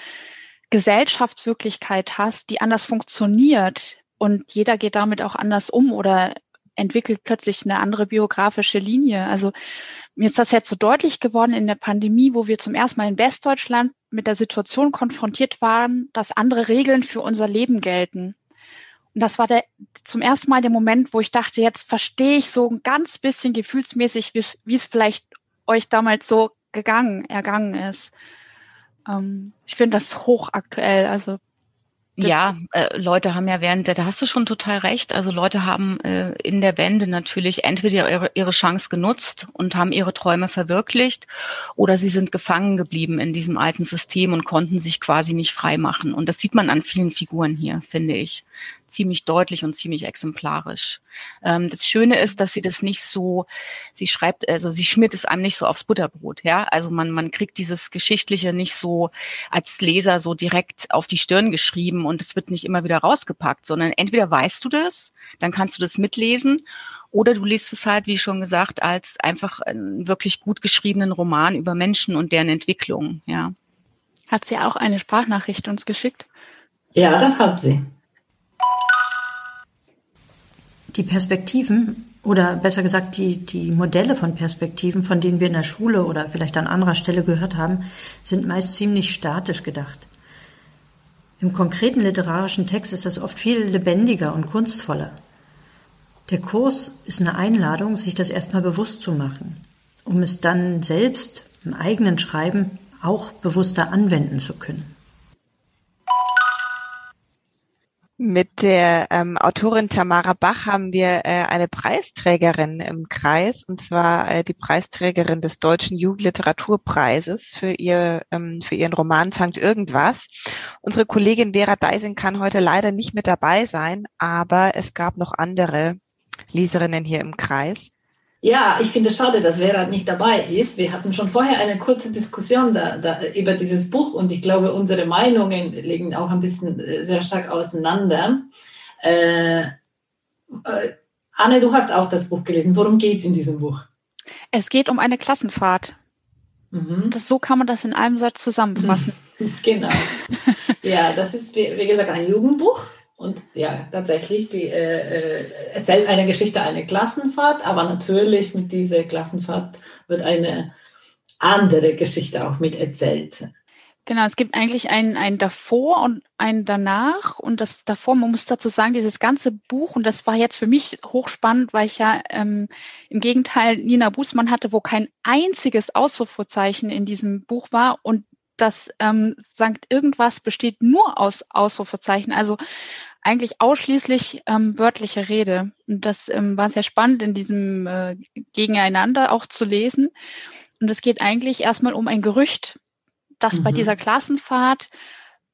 F: Gesellschaftswirklichkeit hast, die anders funktioniert und jeder geht damit auch anders um oder entwickelt plötzlich eine andere biografische Linie. Also mir ist das jetzt so deutlich geworden in der Pandemie, wo wir zum ersten Mal in Westdeutschland mit der Situation konfrontiert waren, dass andere Regeln für unser Leben gelten. Und das war der, zum ersten Mal der Moment, wo ich dachte, jetzt verstehe ich so ein ganz bisschen gefühlsmäßig, wie es vielleicht euch damals so gegangen, ergangen ist. Ähm, ich finde das hochaktuell. Also
C: ja, äh, Leute haben ja während der, da hast du schon total recht. Also Leute haben äh, in der Wende natürlich entweder ihre, ihre Chance genutzt und haben ihre Träume verwirklicht oder sie sind gefangen geblieben in diesem alten System und konnten sich quasi nicht frei machen. Und das sieht man an vielen Figuren hier, finde ich ziemlich deutlich und ziemlich exemplarisch. Ähm, das Schöne ist, dass sie das nicht so, sie schreibt, also sie schmiert es einem nicht so aufs Butterbrot, ja. Also man, man kriegt dieses Geschichtliche nicht so als Leser so direkt auf die Stirn geschrieben und es wird nicht immer wieder rausgepackt, sondern entweder weißt du das, dann kannst du das mitlesen oder du liest es halt, wie schon gesagt, als einfach einen wirklich gut geschriebenen Roman über Menschen und deren Entwicklung, ja.
F: Hat sie auch eine Sprachnachricht uns geschickt?
D: Ja, das hat sie.
M: Die Perspektiven oder besser gesagt die, die Modelle von Perspektiven, von denen wir in der Schule oder vielleicht an anderer Stelle gehört haben, sind meist ziemlich statisch gedacht. Im konkreten literarischen Text ist das oft viel lebendiger und kunstvoller. Der Kurs ist eine Einladung, sich das erstmal bewusst zu machen, um es dann selbst im eigenen Schreiben auch bewusster anwenden zu können.
B: Mit der ähm, Autorin Tamara Bach haben wir äh, eine Preisträgerin im Kreis, und zwar äh, die Preisträgerin des Deutschen Jugendliteraturpreises für, ihr, ähm, für ihren Roman Sankt Irgendwas. Unsere Kollegin Vera Deising kann heute leider nicht mit dabei sein, aber es gab noch andere Leserinnen hier im Kreis.
D: Ja, ich finde es schade, dass Vera nicht dabei ist. Wir hatten schon vorher eine kurze Diskussion da, da, über dieses Buch und ich glaube, unsere Meinungen liegen auch ein bisschen äh, sehr stark auseinander. Äh, äh, Anne, du hast auch das Buch gelesen. Worum geht es in diesem Buch?
F: Es geht um eine Klassenfahrt. Mhm. Das, so kann man das in einem Satz zusammenfassen. (laughs)
D: genau. Ja, das ist, wie, wie gesagt, ein Jugendbuch und ja, tatsächlich, die äh, äh, erzählt eine Geschichte, eine Klassenfahrt, aber natürlich mit dieser Klassenfahrt wird eine andere Geschichte auch mit erzählt.
F: Genau, es gibt eigentlich ein, ein davor und ein danach. Und das davor, man muss dazu sagen, dieses ganze Buch, und das war jetzt für mich hochspannend, weil ich ja ähm, im Gegenteil Nina Bußmann hatte, wo kein einziges Ausrufezeichen in diesem Buch war. Und das ähm, Sankt irgendwas besteht nur aus Ausrufezeichen, also eigentlich ausschließlich ähm, wörtliche Rede. Und das ähm, war sehr spannend in diesem äh, Gegeneinander auch zu lesen. Und es geht eigentlich erstmal um ein Gerücht, dass mhm. bei dieser Klassenfahrt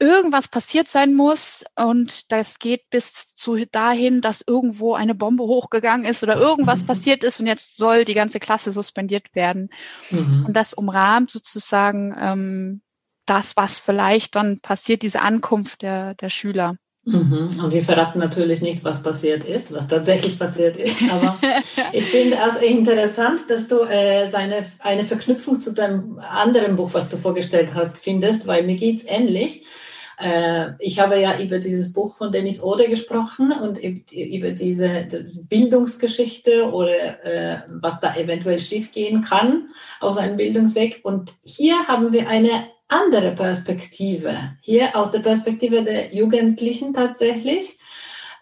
F: irgendwas passiert sein muss und das geht bis zu dahin, dass irgendwo eine Bombe hochgegangen ist oder irgendwas mhm. (laughs) passiert ist und jetzt soll die ganze Klasse suspendiert werden. Mhm. Und das umrahmt sozusagen ähm, das, was vielleicht dann passiert, diese Ankunft der, der Schüler.
D: Mhm. Und wir verraten natürlich nicht, was passiert ist, was tatsächlich passiert ist. Aber (laughs) ich finde es interessant, dass du äh, seine, eine Verknüpfung zu deinem anderen Buch, was du vorgestellt hast, findest, weil mir geht es ähnlich. Äh, ich habe ja über dieses Buch von Dennis Ode gesprochen und über diese Bildungsgeschichte oder äh, was da eventuell schiefgehen kann aus einem Bildungsweg. Und hier haben wir eine andere Perspektive, hier aus der Perspektive der Jugendlichen tatsächlich,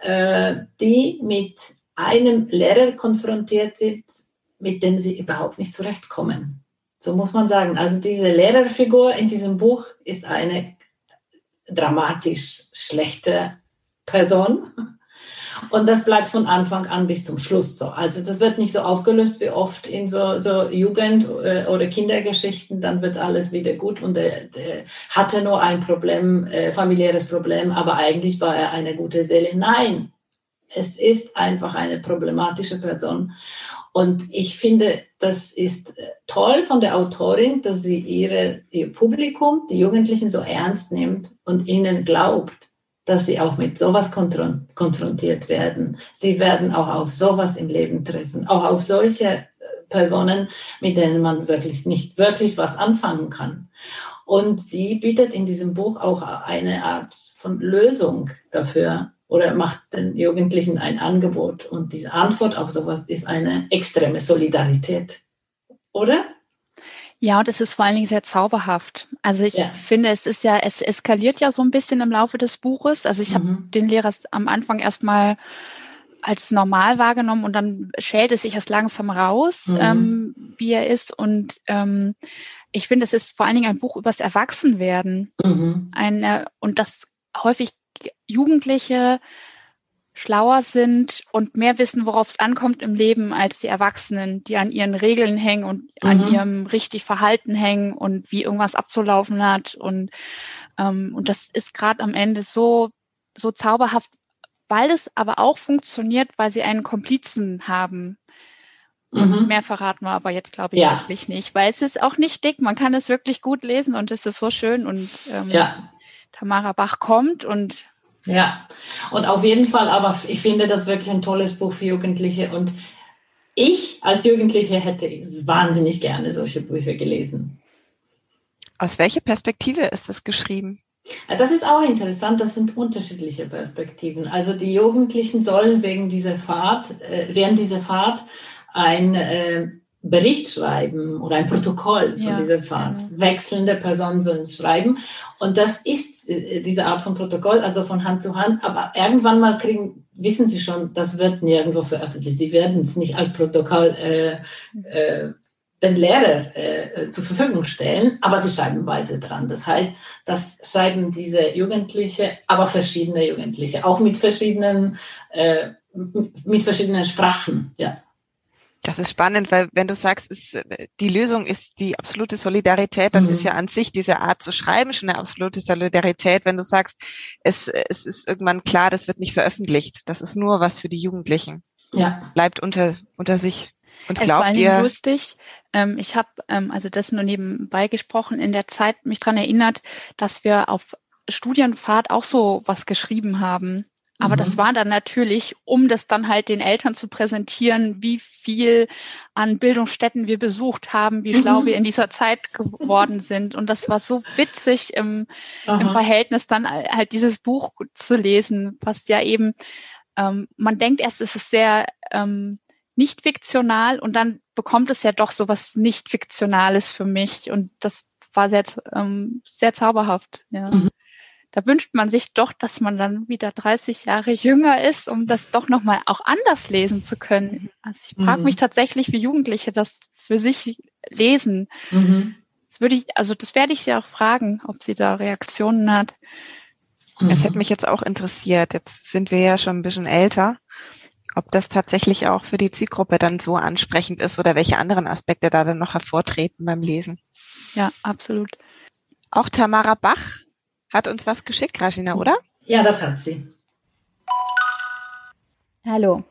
D: äh, die mit einem Lehrer konfrontiert sind, mit dem sie überhaupt nicht zurechtkommen. So muss man sagen. Also diese Lehrerfigur in diesem Buch ist eine dramatisch schlechte Person und das bleibt von Anfang an bis zum Schluss so. Also das wird nicht so aufgelöst wie oft in so, so Jugend- äh, oder Kindergeschichten. Dann wird alles wieder gut und er, hatte nur ein Problem, äh, familiäres Problem, aber eigentlich war er eine gute Seele. Nein, es ist einfach eine problematische Person. Und ich finde, das ist äh, toll von der Autorin, dass sie ihre, ihr Publikum, die Jugendlichen so ernst nimmt und ihnen glaubt dass sie auch mit sowas konfrontiert werden. Sie werden auch auf sowas im Leben treffen, auch auf solche äh, Personen, mit denen man wirklich nicht wirklich was anfangen kann. Und sie bietet in diesem Buch auch eine Art von Lösung dafür oder macht den Jugendlichen ein Angebot. Und diese Antwort auf sowas ist eine extreme Solidarität. Oder?
F: Ja, und es ist vor allen Dingen sehr zauberhaft. Also ich ja. finde, es ist ja, es eskaliert ja so ein bisschen im Laufe des Buches. Also ich mhm. habe den Lehrer am Anfang erstmal als normal wahrgenommen und dann schält es sich erst langsam raus, mhm. ähm, wie er ist. Und ähm, ich finde, es ist vor allen Dingen ein Buch übers Erwachsenwerden. Mhm. Eine, und das häufig Jugendliche schlauer sind und mehr wissen, worauf es ankommt im Leben als die Erwachsenen, die an ihren Regeln hängen und mhm. an ihrem richtig Verhalten hängen und wie irgendwas abzulaufen hat. Und, ähm, und das ist gerade am Ende so, so zauberhaft, weil es aber auch funktioniert, weil sie einen Komplizen haben. Mhm. Mehr verraten wir aber jetzt, glaube ich, ja. wirklich nicht, weil es ist auch nicht dick. Man kann es wirklich gut lesen und es ist so schön und ähm, ja. Tamara Bach kommt und
D: ja, und auf jeden Fall, aber ich finde das wirklich ein tolles Buch für Jugendliche und ich als Jugendliche hätte wahnsinnig gerne solche Bücher gelesen.
B: Aus welcher Perspektive ist das geschrieben?
D: Das ist auch interessant, das sind unterschiedliche Perspektiven. Also die Jugendlichen sollen wegen dieser Fahrt, äh, während dieser Fahrt ein äh, Bericht schreiben oder ein Protokoll von ja, dieser Fahrt. Genau. Wechselnde Personen sollen es schreiben. Und das ist diese Art von Protokoll, also von Hand zu Hand. Aber irgendwann mal kriegen, wissen sie schon, das wird nirgendwo veröffentlicht. Sie werden es nicht als Protokoll äh, äh, den Lehrer äh, zur Verfügung stellen, aber sie schreiben weiter dran. Das heißt, das schreiben diese Jugendliche, aber verschiedene Jugendliche, auch mit verschiedenen, äh, mit verschiedenen Sprachen, ja.
B: Das ist spannend, weil wenn du sagst, ist, die Lösung ist die absolute Solidarität, dann mhm. ist ja an sich diese Art zu schreiben schon eine absolute Solidarität. Wenn du sagst, es, es ist irgendwann klar, das wird nicht veröffentlicht, das ist nur was für die Jugendlichen. Ja. Bleibt unter, unter sich. Und
F: es
B: glaubt
F: war
B: ihr,
F: lustig. Ähm, ich habe, ähm, also das nur nebenbei gesprochen, in der Zeit mich dran erinnert, dass wir auf Studienfahrt auch so was geschrieben haben. Aber mhm. das war dann natürlich, um das dann halt den Eltern zu präsentieren, wie viel an Bildungsstätten wir besucht haben, wie schlau mhm. wir in dieser Zeit geworden sind. Und das war so witzig im, im Verhältnis dann halt dieses Buch zu lesen, was ja eben, ähm, man denkt erst, es ist sehr ähm, nicht fiktional und dann bekommt es ja doch so was nicht fiktionales für mich und das war sehr, ähm, sehr zauberhaft. Ja. Mhm. Da wünscht man sich doch, dass man dann wieder 30 Jahre jünger ist, um das doch nochmal auch anders lesen zu können. Also ich frage mhm. mich tatsächlich, wie Jugendliche das für sich lesen. Mhm. Das würde ich, also das werde ich sie auch fragen, ob sie da Reaktionen hat.
B: Es hätte mich jetzt auch interessiert. Jetzt sind wir ja schon ein bisschen älter ob das tatsächlich auch für die Zielgruppe dann so ansprechend ist oder welche anderen Aspekte da dann noch hervortreten beim Lesen.
F: Ja, absolut.
B: Auch Tamara Bach hat uns was geschickt, Rajina, oder?
D: Ja, das hat sie.
N: Hallo,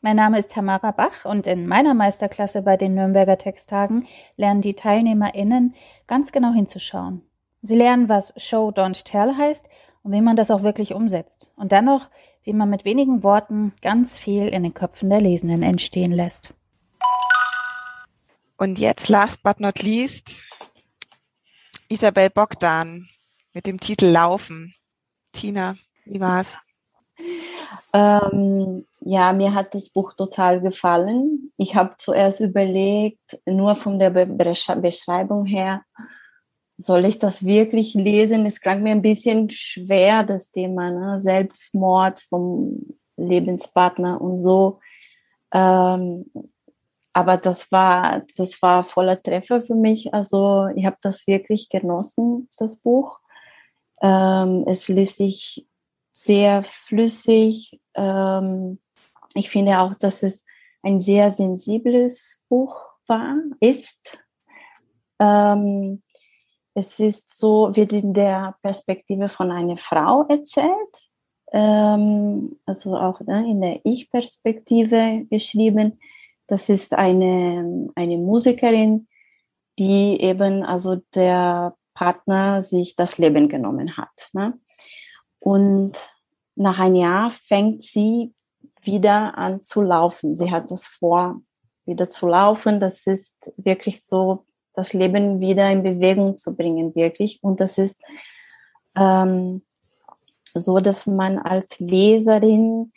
N: mein Name ist Tamara Bach und in meiner Meisterklasse bei den Nürnberger Texttagen lernen die TeilnehmerInnen ganz genau hinzuschauen. Sie lernen, was Show Don't Tell heißt und wie man das auch wirklich umsetzt. Und dann noch, wie man mit wenigen Worten ganz viel in den Köpfen der Lesenden entstehen lässt.
B: Und jetzt, last but not least, Isabel Bogdan mit dem Titel Laufen. Tina, wie war's?
K: Ähm, ja, mir hat das Buch total gefallen. Ich habe zuerst überlegt, nur von der Be Beschreibung her, soll ich das wirklich lesen? Es klang mir ein bisschen schwer, das Thema, ne? Selbstmord vom Lebenspartner und so. Ähm, aber das war, das war voller Treffer für mich. Also ich habe das wirklich genossen, das Buch. Ähm, es ließ sich sehr flüssig. Ähm, ich finde auch, dass es ein sehr sensibles Buch war, ist. Ähm, es ist so, wird in der Perspektive von einer Frau erzählt, ähm, also auch ne, in der Ich-Perspektive geschrieben. Das ist eine, eine Musikerin, die eben, also der Partner sich das Leben genommen hat. Ne? Und nach einem Jahr fängt sie wieder an zu laufen. Sie hat das vor, wieder zu laufen. Das ist wirklich so das Leben wieder in Bewegung zu bringen, wirklich. Und das ist ähm, so, dass man als Leserin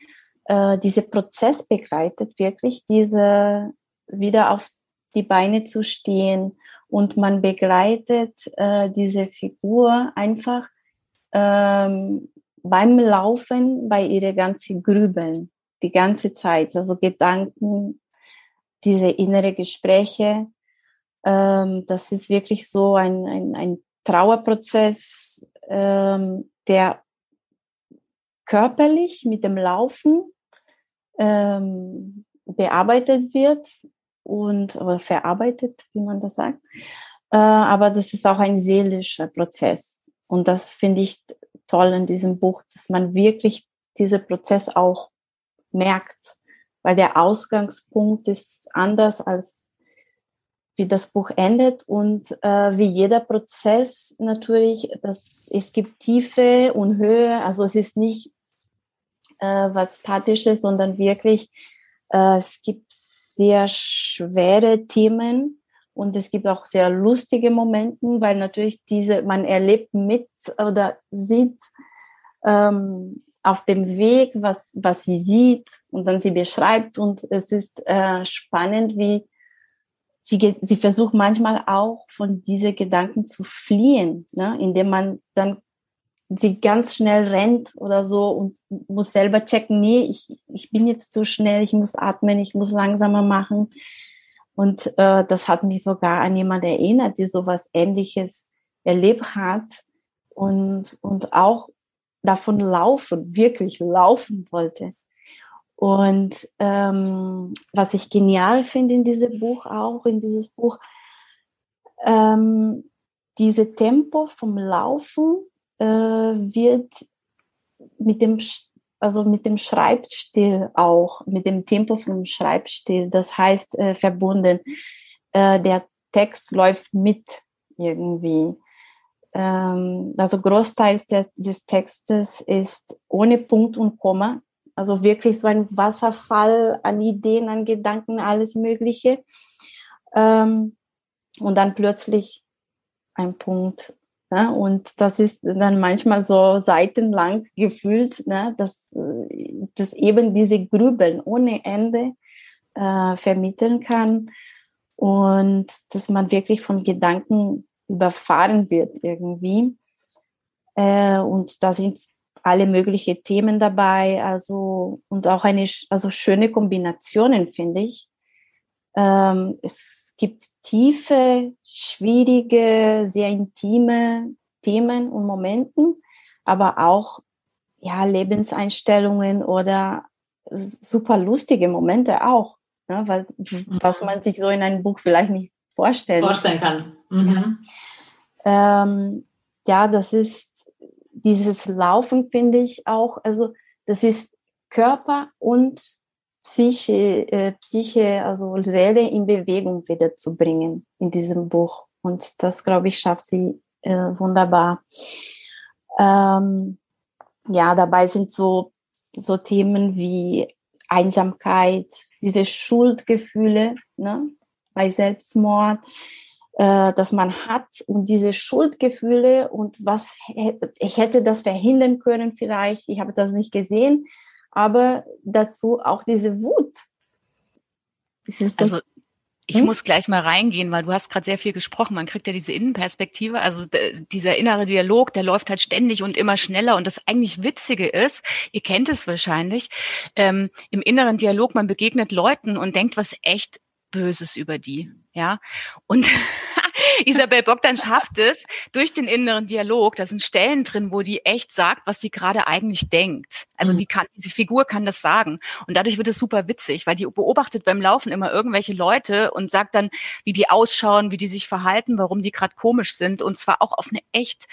K: äh, diesen Prozess begleitet, wirklich diese wieder auf die Beine zu stehen und man begleitet äh, diese Figur einfach ähm, beim Laufen bei ihre ganze Grübeln, die ganze Zeit, also Gedanken, diese innere Gespräche, ähm, das ist wirklich so ein, ein, ein Trauerprozess, ähm, der körperlich mit dem Laufen ähm, bearbeitet wird und oder verarbeitet, wie man das sagt. Äh, aber das ist auch ein seelischer Prozess. Und das finde ich toll in diesem Buch, dass man wirklich diesen Prozess auch merkt, weil der Ausgangspunkt ist anders als wie das Buch endet und äh, wie jeder Prozess natürlich, das, es gibt Tiefe und Höhe, also es ist nicht äh, was Statisches, sondern wirklich, äh, es gibt sehr schwere Themen und es gibt auch sehr lustige Momente, weil natürlich diese, man erlebt mit oder sieht ähm, auf dem Weg, was, was sie sieht und dann sie beschreibt und es ist äh, spannend, wie sie, sie versucht manchmal auch von diesen Gedanken zu fliehen, ne? indem man dann sie ganz schnell rennt oder so und muss selber checken, nee, ich, ich bin jetzt zu schnell, ich muss atmen, ich muss langsamer machen. Und äh, das hat mich sogar an jemand erinnert, die sowas ähnliches erlebt hat und, und auch davon laufen, wirklich laufen wollte. Und ähm, was ich genial finde in diesem Buch auch, in dieses Buch, ähm, diese Tempo vom Laufen äh, wird mit dem, also mit dem Schreibstil auch, mit dem Tempo vom Schreibstil, das heißt äh, verbunden. Äh, der Text läuft mit irgendwie. Ähm, also Großteil des, des Textes ist ohne Punkt und Komma, also wirklich so ein Wasserfall an Ideen, an Gedanken, alles Mögliche. Ähm, und dann plötzlich ein Punkt. Ne? Und das ist dann manchmal so seitenlang gefühlt, ne? dass, dass eben diese Grübeln ohne Ende äh, vermitteln kann und dass man wirklich von Gedanken überfahren wird irgendwie. Äh, und da sind alle möglichen Themen dabei, also und auch eine also schöne Kombinationen finde ich. Ähm, es gibt tiefe, schwierige, sehr intime Themen und Momenten, aber auch ja Lebenseinstellungen oder super lustige Momente auch, ne, weil, was man sich so in einem Buch vielleicht nicht vorstellen,
D: vorstellen kann. Mhm.
K: Ja. Ähm, ja, das ist dieses Laufen, finde ich auch, also das ist Körper und Psyche, äh, Psyche, also Seele in Bewegung wieder zu bringen in diesem Buch. Und das, glaube ich, schafft sie äh, wunderbar. Ähm, ja, dabei sind so, so Themen wie Einsamkeit, diese Schuldgefühle ne, bei Selbstmord, äh, dass man hat und diese Schuldgefühle und was ich hätte das verhindern können vielleicht, ich habe das nicht gesehen, aber dazu auch diese Wut.
C: So also ich hm? muss gleich mal reingehen, weil du hast gerade sehr viel gesprochen. Man kriegt ja diese Innenperspektive. Also dieser innere Dialog, der läuft halt ständig und immer schneller. Und das eigentlich Witzige ist, ihr kennt es wahrscheinlich, ähm, im inneren Dialog, man begegnet Leuten und denkt was echt Böses über die. Ja. Und (laughs) Isabel Bogdan schafft es durch den inneren Dialog. Da sind Stellen drin, wo die echt sagt, was sie gerade eigentlich denkt. Also mhm. die kann, diese Figur kann das sagen. Und dadurch wird es super witzig, weil die beobachtet beim Laufen immer irgendwelche Leute und sagt dann, wie die ausschauen, wie die sich verhalten, warum die gerade komisch sind. Und zwar auch auf eine echt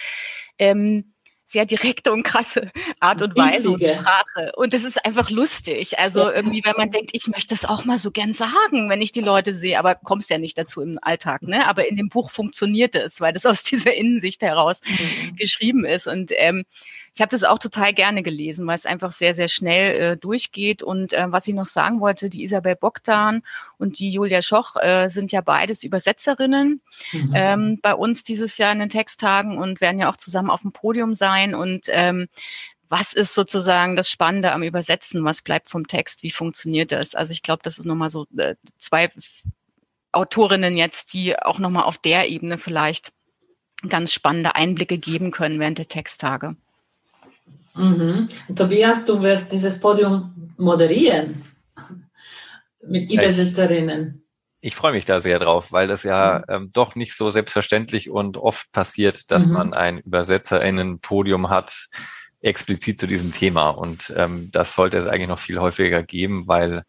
C: ähm, sehr direkte und krasse Art und Weise und Sprache. Und es ist einfach lustig. Also irgendwie, wenn man denkt, ich möchte es auch mal so gern sagen, wenn ich die Leute sehe, aber kommst ja nicht dazu im Alltag, ne? Aber in dem Buch funktioniert es, weil das aus (laughs) dieser Innensicht heraus mhm. geschrieben ist. Und ähm, ich habe das auch total gerne gelesen, weil es einfach sehr, sehr schnell äh, durchgeht. Und äh, was ich noch sagen wollte, die Isabel Bogdan und die Julia Schoch äh, sind ja beides Übersetzerinnen mhm. ähm, bei uns dieses Jahr in den Texttagen und werden ja auch zusammen auf dem Podium sein. Und ähm, was ist sozusagen das Spannende am Übersetzen? Was bleibt vom Text? Wie funktioniert das? Also ich glaube, das ist nochmal so äh, zwei Autorinnen jetzt, die auch nochmal auf der Ebene vielleicht ganz spannende Einblicke geben können während der Texttage.
D: Mhm. Tobias, du wirst dieses Podium moderieren mit Übersetzerinnen.
J: Ich, ich freue mich da sehr drauf, weil das ja mhm. ähm, doch nicht so selbstverständlich und oft passiert, dass mhm. man ein Übersetzerinnen-Podium hat, explizit zu diesem Thema. Und ähm, das sollte es eigentlich noch viel häufiger geben, weil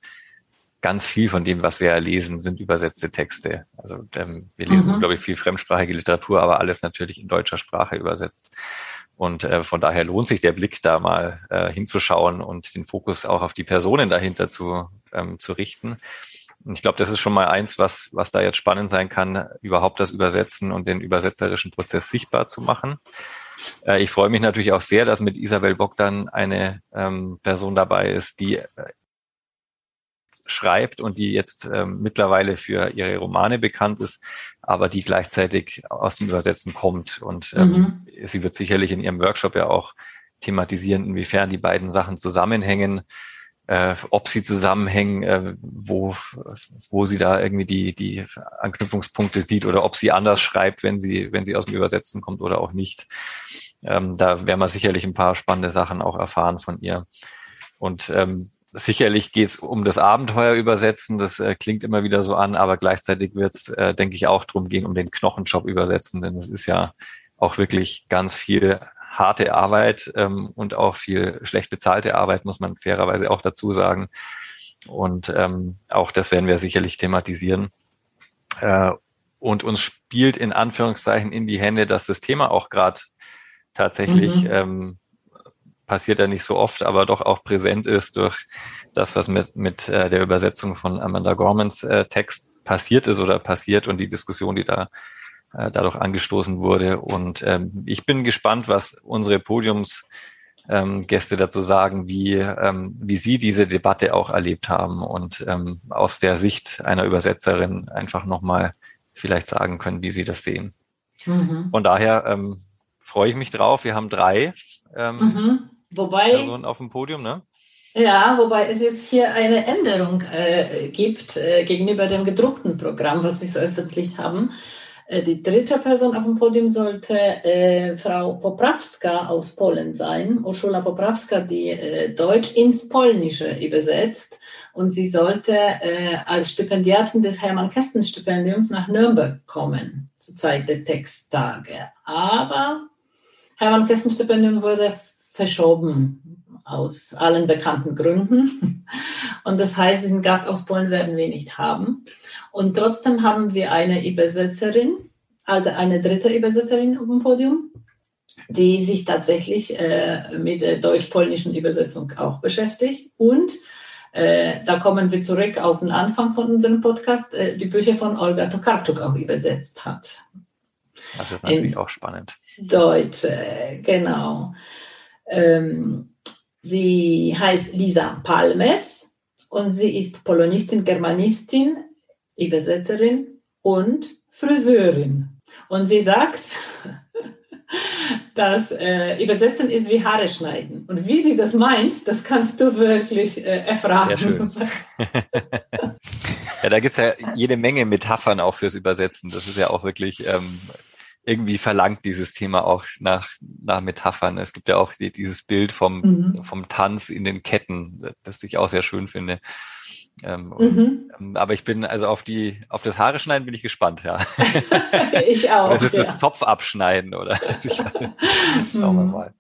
J: ganz viel von dem, was wir ja lesen, sind übersetzte Texte. Also ähm, wir lesen, mhm. glaube ich, viel fremdsprachige Literatur, aber alles natürlich in deutscher Sprache übersetzt. Und äh, von daher lohnt sich der Blick da mal äh, hinzuschauen und den Fokus auch auf die Personen dahinter zu, ähm, zu richten. Und ich glaube, das ist schon mal eins, was, was da jetzt spannend sein kann, überhaupt das Übersetzen und den übersetzerischen Prozess sichtbar zu machen. Äh, ich freue mich natürlich auch sehr, dass mit Isabel Bogdan eine ähm, Person dabei ist, die äh, schreibt und die jetzt ähm, mittlerweile für ihre Romane bekannt ist, aber die gleichzeitig aus dem Übersetzen kommt. Und ähm, mhm. sie wird sicherlich in ihrem Workshop ja auch thematisieren, inwiefern die beiden Sachen zusammenhängen, äh, ob sie zusammenhängen, äh, wo, wo sie da irgendwie die, die Anknüpfungspunkte sieht oder ob sie anders schreibt, wenn sie, wenn sie aus dem Übersetzen kommt oder auch nicht. Ähm, da werden wir sicherlich ein paar spannende Sachen auch erfahren von ihr. Und ähm, sicherlich geht es um das Abenteuer übersetzen, das äh, klingt immer wieder so an, aber gleichzeitig wird es, äh, denke ich, auch darum gehen, um den Knochenjob übersetzen, denn es ist ja auch wirklich ganz viel harte Arbeit ähm, und auch viel schlecht bezahlte Arbeit, muss man fairerweise auch dazu sagen. Und ähm, auch das werden wir sicherlich thematisieren. Äh, und uns spielt in Anführungszeichen in die Hände, dass das Thema auch gerade tatsächlich mhm. ähm, passiert ja nicht so oft, aber doch auch präsent ist durch das, was mit, mit äh, der Übersetzung von Amanda Gormans äh, Text passiert ist oder passiert und die Diskussion, die da äh, dadurch angestoßen wurde. Und ähm, ich bin gespannt, was unsere Podiumsgäste ähm, dazu sagen, wie, ähm, wie sie diese Debatte auch erlebt haben und ähm, aus der Sicht einer Übersetzerin einfach nochmal vielleicht sagen können, wie sie das sehen. Mhm. Von daher ähm, freue ich mich drauf. Wir haben drei ähm, mhm.
D: Wobei,
J: Personen auf dem Podium, ne?
D: Ja, wobei es jetzt hier eine Änderung äh, gibt äh, gegenüber dem gedruckten Programm, was wir veröffentlicht haben. Äh, die dritte Person auf dem Podium sollte äh, Frau Poprawska aus Polen sein, Urszula Poprawska, die äh, Deutsch ins Polnische übersetzt. Und sie sollte äh, als Stipendiatin des Hermann Kästen Stipendiums nach Nürnberg kommen, zur Zeit der Texttage. Aber Hermann Kästen Stipendium wurde verschoben aus allen bekannten Gründen. Und das heißt, diesen Gast aus Polen werden wir nicht haben. Und trotzdem haben wir eine Übersetzerin, also eine dritte Übersetzerin auf dem Podium, die sich tatsächlich äh, mit der deutsch-polnischen Übersetzung auch beschäftigt. Und äh, da kommen wir zurück auf den Anfang von unserem Podcast, äh, die Bücher von Olga Tokarczuk auch übersetzt hat.
J: Das ist natürlich auch spannend.
D: Deutsch, äh, genau. Ähm, sie heißt Lisa Palmes und sie ist Polonistin, Germanistin, Übersetzerin und Friseurin. Und sie sagt, (laughs) dass äh, Übersetzen ist wie Haare schneiden. Und wie sie das meint, das kannst du wirklich äh, erfragen. (laughs)
J: Ja, da gibt es ja jede Menge Metaphern auch fürs Übersetzen. Das ist ja auch wirklich ähm, irgendwie verlangt dieses Thema auch nach, nach Metaphern. Es gibt ja auch die, dieses Bild vom, mhm. vom Tanz in den Ketten, das ich auch sehr schön finde. Ähm, mhm. und, ähm, aber ich bin also auf die, auf das Haare schneiden bin ich gespannt, ja. (laughs)
D: ich auch.
J: Das ist
D: ja.
J: das Zopf abschneiden, oder? (laughs) Schauen wir
B: mhm. mal.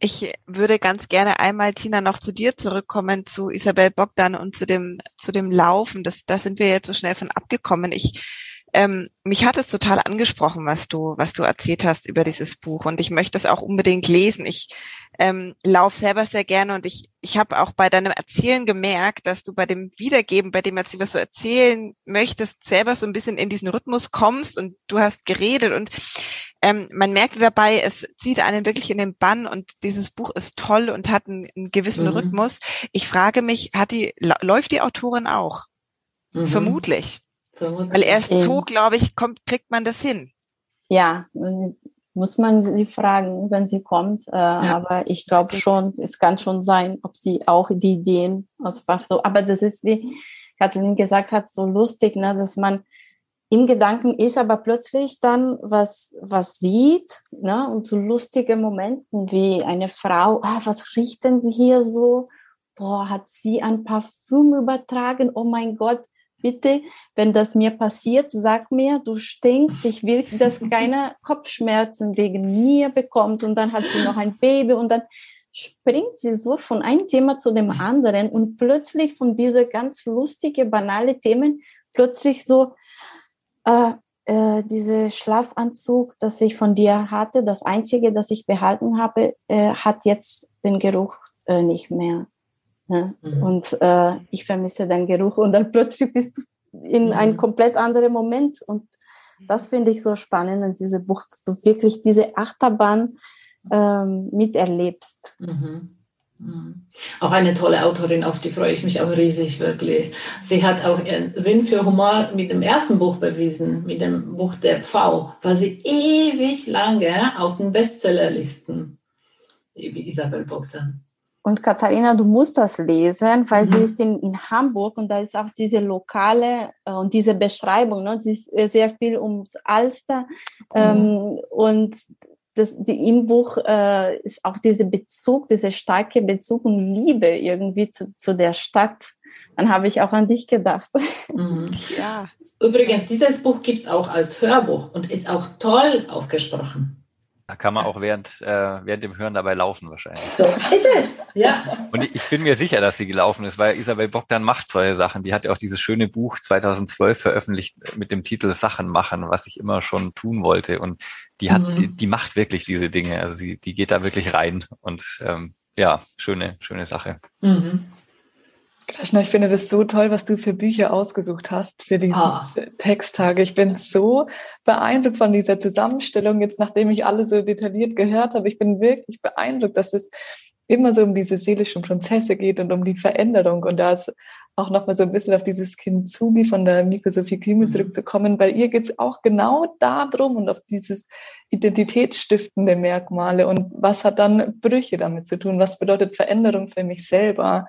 B: Ich würde ganz gerne einmal, Tina, noch zu dir zurückkommen, zu Isabel Bogdan und zu dem, zu dem Laufen. Das, da sind wir jetzt so schnell von abgekommen. Ich ähm, mich hat es total angesprochen, was du, was du erzählt hast über dieses Buch und ich möchte es auch unbedingt lesen. Ich ähm, laufe selber sehr gerne und ich, ich habe auch bei deinem Erzählen gemerkt, dass du bei dem Wiedergeben, bei dem Erzählen, was du erzählen möchtest, selber so ein bisschen in diesen Rhythmus kommst und du hast geredet und ähm, man merkte dabei, es zieht einen wirklich in den Bann und dieses Buch ist toll und hat einen, einen gewissen mhm. Rhythmus. Ich frage mich, hat die, läuft die Autorin auch? Mhm. Vermutlich. Weil erst so, glaube ich, kommt, kriegt man das hin.
K: Ja, muss man sie fragen, wenn sie kommt. Äh, ja. Aber ich glaube schon, es kann schon sein, ob sie auch die Ideen einfach so. Aber das ist, wie Kathleen gesagt hat, so lustig, ne, dass man im Gedanken ist, aber plötzlich dann was, was sieht, ne, und so lustige Momenten wie eine Frau, ah, was riechen Sie hier so? Boah, hat sie ein Parfüm übertragen? Oh mein Gott, bitte, wenn das mir passiert, sag mir, du stinkst, ich will, dass (laughs) keiner Kopfschmerzen wegen mir bekommt und dann hat sie noch ein Baby und dann springt sie so von einem Thema zu dem anderen und plötzlich von diese ganz lustige, banale Themen plötzlich so, äh, äh, diese Schlafanzug, das ich von dir hatte, das einzige, das ich behalten habe, äh, hat jetzt den Geruch äh, nicht mehr. Ja? Mhm. Und äh, ich vermisse den Geruch und dann (laughs) plötzlich bist du in mhm. einem komplett anderen Moment. Und das finde ich so spannend in diesem Buch, dass du wirklich diese Achterbahn ähm, miterlebst.
D: Mhm. Mhm. Auch eine tolle Autorin, auf die freue ich mich auch riesig, wirklich. Sie hat auch ihren Sinn für Humor mit dem ersten Buch bewiesen, mit dem Buch Der Pfau, war sie ewig lange auf den Bestsellerlisten, wie Isabel Bogdan.
K: Und Katharina, du musst das lesen, weil mhm. sie ist in, in Hamburg und da ist auch diese lokale äh, und diese Beschreibung, ne? sie ist äh, sehr viel ums Alster mhm. ähm, und das, die, im Buch äh, ist auch dieser Bezug, dieser starke Bezug und Liebe irgendwie zu, zu der Stadt. Dann habe ich auch an dich gedacht.
D: Mhm. Ja. Übrigens, dieses Buch gibt es auch als Hörbuch und ist auch toll aufgesprochen.
J: Da kann man auch während, äh, während dem Hören dabei laufen wahrscheinlich.
D: So ist es, ja.
J: Und ich bin mir sicher, dass sie gelaufen ist, weil Isabel Bogdan macht solche Sachen. Die hat ja auch dieses schöne Buch 2012 veröffentlicht mit dem Titel Sachen machen, was ich immer schon tun wollte. Und die hat, mhm. die, die, macht wirklich diese Dinge. Also sie, die geht da wirklich rein. Und ähm, ja, schöne, schöne Sache. Mhm.
E: Kraschner, ich finde das so toll, was du für Bücher ausgesucht hast für diese ah. Texttage. Ich bin so beeindruckt von dieser Zusammenstellung, jetzt nachdem ich alle so detailliert gehört habe. Ich bin wirklich beeindruckt, dass es immer so um diese seelischen Prozesse geht und um die Veränderung. Und da ist auch nochmal so ein bisschen auf dieses Kind Zugi von der Miko Sophie Kümmel mhm. zurückzukommen. Bei ihr geht es auch genau darum und auf dieses identitätsstiftende Merkmale. Und was hat dann Brüche damit zu tun? Was bedeutet Veränderung für mich selber?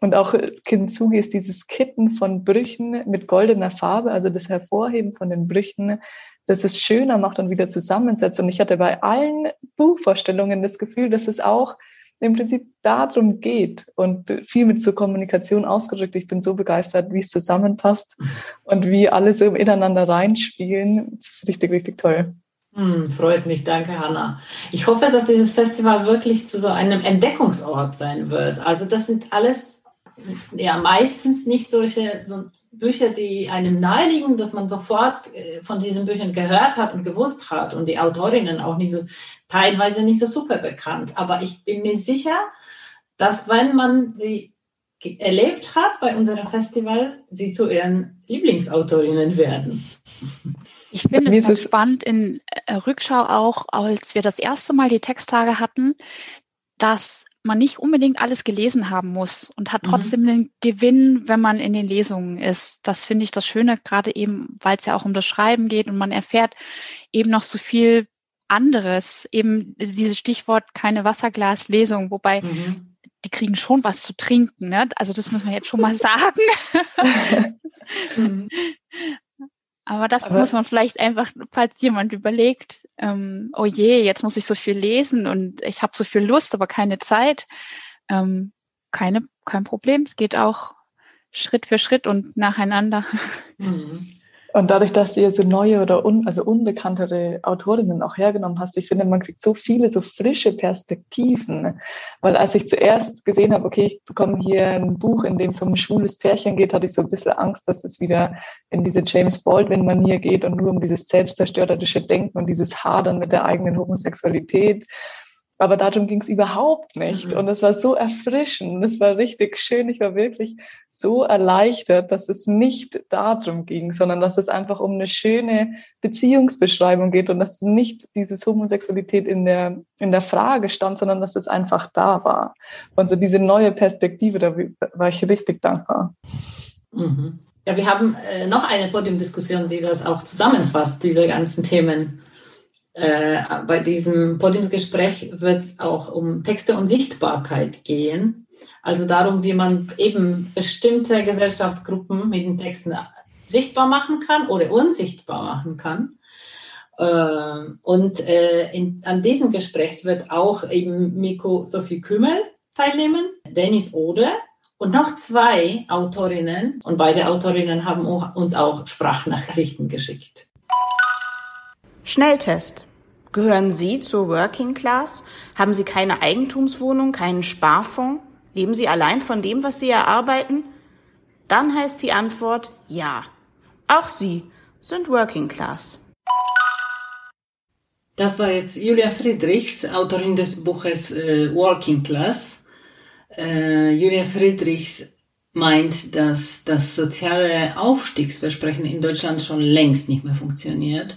E: Und auch Kintsugi ist dieses Kitten von Brüchen mit goldener Farbe, also das Hervorheben von den Brüchen, das es schöner macht und wieder zusammensetzt. Und ich hatte bei allen Buchvorstellungen das Gefühl, dass es auch im Prinzip darum geht und viel mit zur Kommunikation ausgedrückt. Ich bin so begeistert, wie es zusammenpasst (laughs) und wie alle so ineinander reinspielen. Das ist richtig, richtig toll.
D: Hm, freut mich, danke Hanna. Ich hoffe, dass dieses Festival wirklich zu so einem Entdeckungsort sein wird. Also das sind alles ja meistens nicht solche so Bücher, die einem naheliegen, dass man sofort äh, von diesen Büchern gehört hat und gewusst hat und die Autorinnen auch nicht so, teilweise nicht so super bekannt. Aber ich bin mir sicher, dass wenn man sie erlebt hat bei unserem Festival, sie zu ihren Lieblingsautorinnen werden.
F: Ich finde es spannend in äh, Rückschau auch, als wir das erste Mal die Texttage hatten, dass man nicht unbedingt alles gelesen haben muss und hat mhm. trotzdem mhm. den Gewinn, wenn man in den Lesungen ist. Das finde ich das Schöne, gerade eben, weil es ja auch um das Schreiben geht und man erfährt eben noch so viel anderes. Eben dieses Stichwort keine Wasserglaslesung, wobei mhm. die kriegen schon was zu trinken. Ne? Also das muss man jetzt schon mal (laughs) sagen. (laughs) Aber das Aber muss man vielleicht einfach, falls jemand überlegt, ähm, oh je, jetzt muss ich so viel lesen und ich habe so viel Lust, aber keine Zeit. Ähm, keine, kein Problem. Es geht auch Schritt für Schritt und nacheinander.
E: Mhm. Und dadurch, dass du so neue oder un, also unbekanntere Autorinnen auch hergenommen hast, ich finde, man kriegt so viele, so frische Perspektiven. Weil als ich zuerst gesehen habe, okay, ich bekomme hier ein Buch, in dem es um ein schwules Pärchen geht, hatte ich so ein bisschen Angst, dass es wieder in diese James Baldwin-Manier geht und nur um dieses selbstzerstörerische Denken und dieses Hadern mit der eigenen Homosexualität. Aber darum ging es überhaupt nicht. Mhm. Und es war so erfrischend. Es war richtig schön. Ich war wirklich so erleichtert, dass es nicht darum ging, sondern dass es einfach um eine schöne Beziehungsbeschreibung geht und dass nicht dieses Homosexualität in der, in der Frage stand, sondern dass es einfach da war. Und so diese neue Perspektive, da war ich richtig dankbar.
D: Mhm. Ja, wir haben äh, noch eine Podiumdiskussion, die das auch zusammenfasst, diese ganzen Themen. Äh, bei diesem Podiumsgespräch wird es auch um Texte und Sichtbarkeit gehen. Also darum, wie man eben bestimmte Gesellschaftsgruppen mit den Texten sichtbar machen kann oder unsichtbar machen kann. Äh, und äh, in, an diesem Gespräch wird auch eben Miko Sophie Kümmel teilnehmen, Dennis Ode und noch zwei Autorinnen. Und beide Autorinnen haben uns auch Sprachnachrichten geschickt.
O: Schnelltest. Gehören Sie zur Working Class? Haben Sie keine Eigentumswohnung, keinen Sparfonds? Leben Sie allein von dem, was Sie erarbeiten? Dann heißt die Antwort ja. Auch Sie sind Working Class.
D: Das war jetzt Julia Friedrichs, Autorin des Buches äh, Working Class. Äh, Julia Friedrichs meint, dass das soziale Aufstiegsversprechen in Deutschland schon längst nicht mehr funktioniert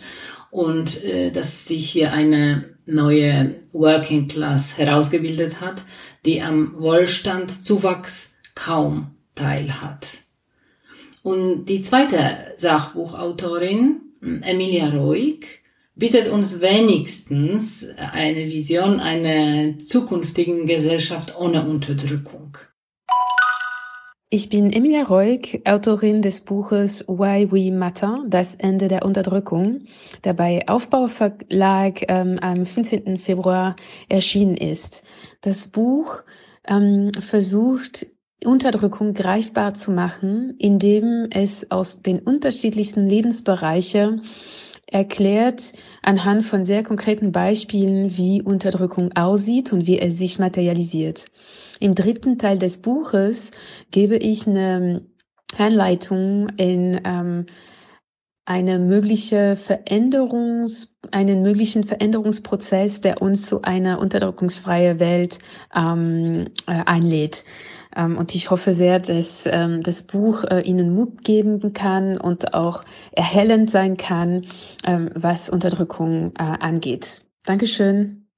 D: und äh, dass sich hier eine neue Working Class herausgebildet hat, die am Wohlstandzuwachs kaum teilhat. Und die zweite Sachbuchautorin, Emilia Roig, bietet uns wenigstens eine Vision einer zukünftigen Gesellschaft ohne Unterdrückung.
P: Ich bin Emilia Reuk, Autorin des Buches Why We Matter, das Ende der Unterdrückung, der bei Aufbau Verlag ähm, am 15. Februar erschienen ist. Das Buch ähm, versucht, Unterdrückung greifbar zu machen, indem es aus den unterschiedlichsten Lebensbereichen erklärt anhand von sehr konkreten Beispielen, wie Unterdrückung aussieht und wie es sich materialisiert. Im dritten Teil des Buches gebe ich eine Anleitung in ähm, eine mögliche Veränderungs, einen möglichen Veränderungsprozess, der uns zu einer unterdrückungsfreien Welt ähm, äh, einlädt. Ähm, und ich hoffe sehr, dass ähm, das Buch äh, Ihnen Mut geben kann und auch erhellend sein kann, ähm, was Unterdrückung äh, angeht. Dankeschön.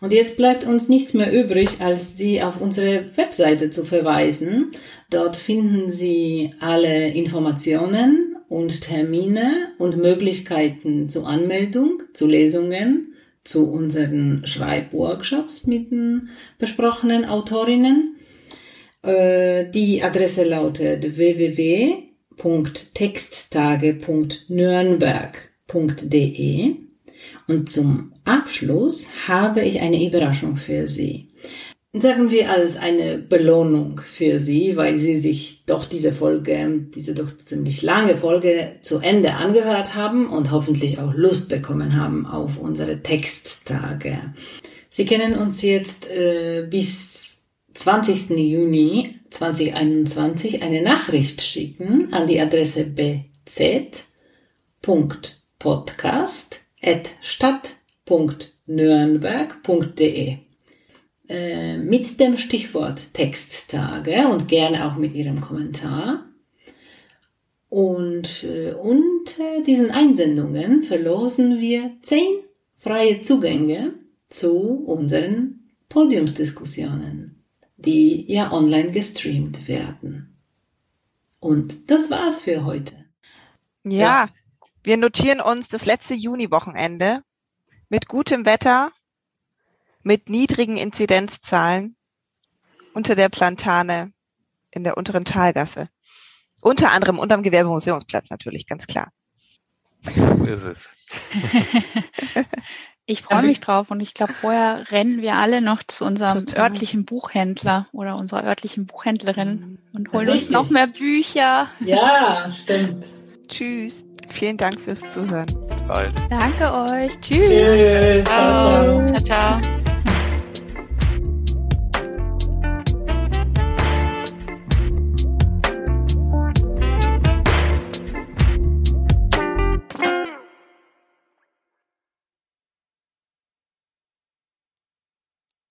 D: Und jetzt bleibt uns nichts mehr übrig, als Sie auf unsere Webseite zu verweisen. Dort finden Sie alle Informationen und Termine und Möglichkeiten zur Anmeldung, zu Lesungen zu unseren Schreibworkshops mit den besprochenen Autorinnen. Äh, die Adresse lautet www.texttage.nürnberg.de und zum Abschluss habe ich eine Überraschung für Sie sagen wir als eine Belohnung für Sie, weil Sie sich doch diese Folge, diese doch ziemlich lange Folge zu Ende angehört haben und hoffentlich auch Lust bekommen haben auf unsere Texttage. Sie können uns jetzt äh, bis 20. Juni 2021 eine Nachricht schicken an die Adresse bz.podcast.stadt.nürnberg.de. Äh, mit dem Stichwort Texttage und gerne auch mit Ihrem Kommentar. Und äh, unter diesen Einsendungen verlosen wir zehn freie Zugänge zu unseren Podiumsdiskussionen, die ja online gestreamt werden. Und das war's für heute.
B: Ja, ja. Wir notieren uns das letzte Juni-Wochenende mit gutem Wetter mit niedrigen Inzidenzzahlen unter der Plantane in der unteren Talgasse. Unter anderem unterm Gewerbemuseumsplatz natürlich, ganz klar.
J: So ist es. (laughs)
F: ich freue mich drauf und ich glaube, vorher rennen wir alle noch zu unserem Total. örtlichen Buchhändler oder unserer örtlichen Buchhändlerin und holen Richtig. uns noch mehr Bücher.
D: Ja, stimmt.
B: Tschüss. Vielen Dank fürs Zuhören.
J: Bald.
F: Danke euch. Tschüss.
D: Tschüss.
F: ciao. ciao. ciao.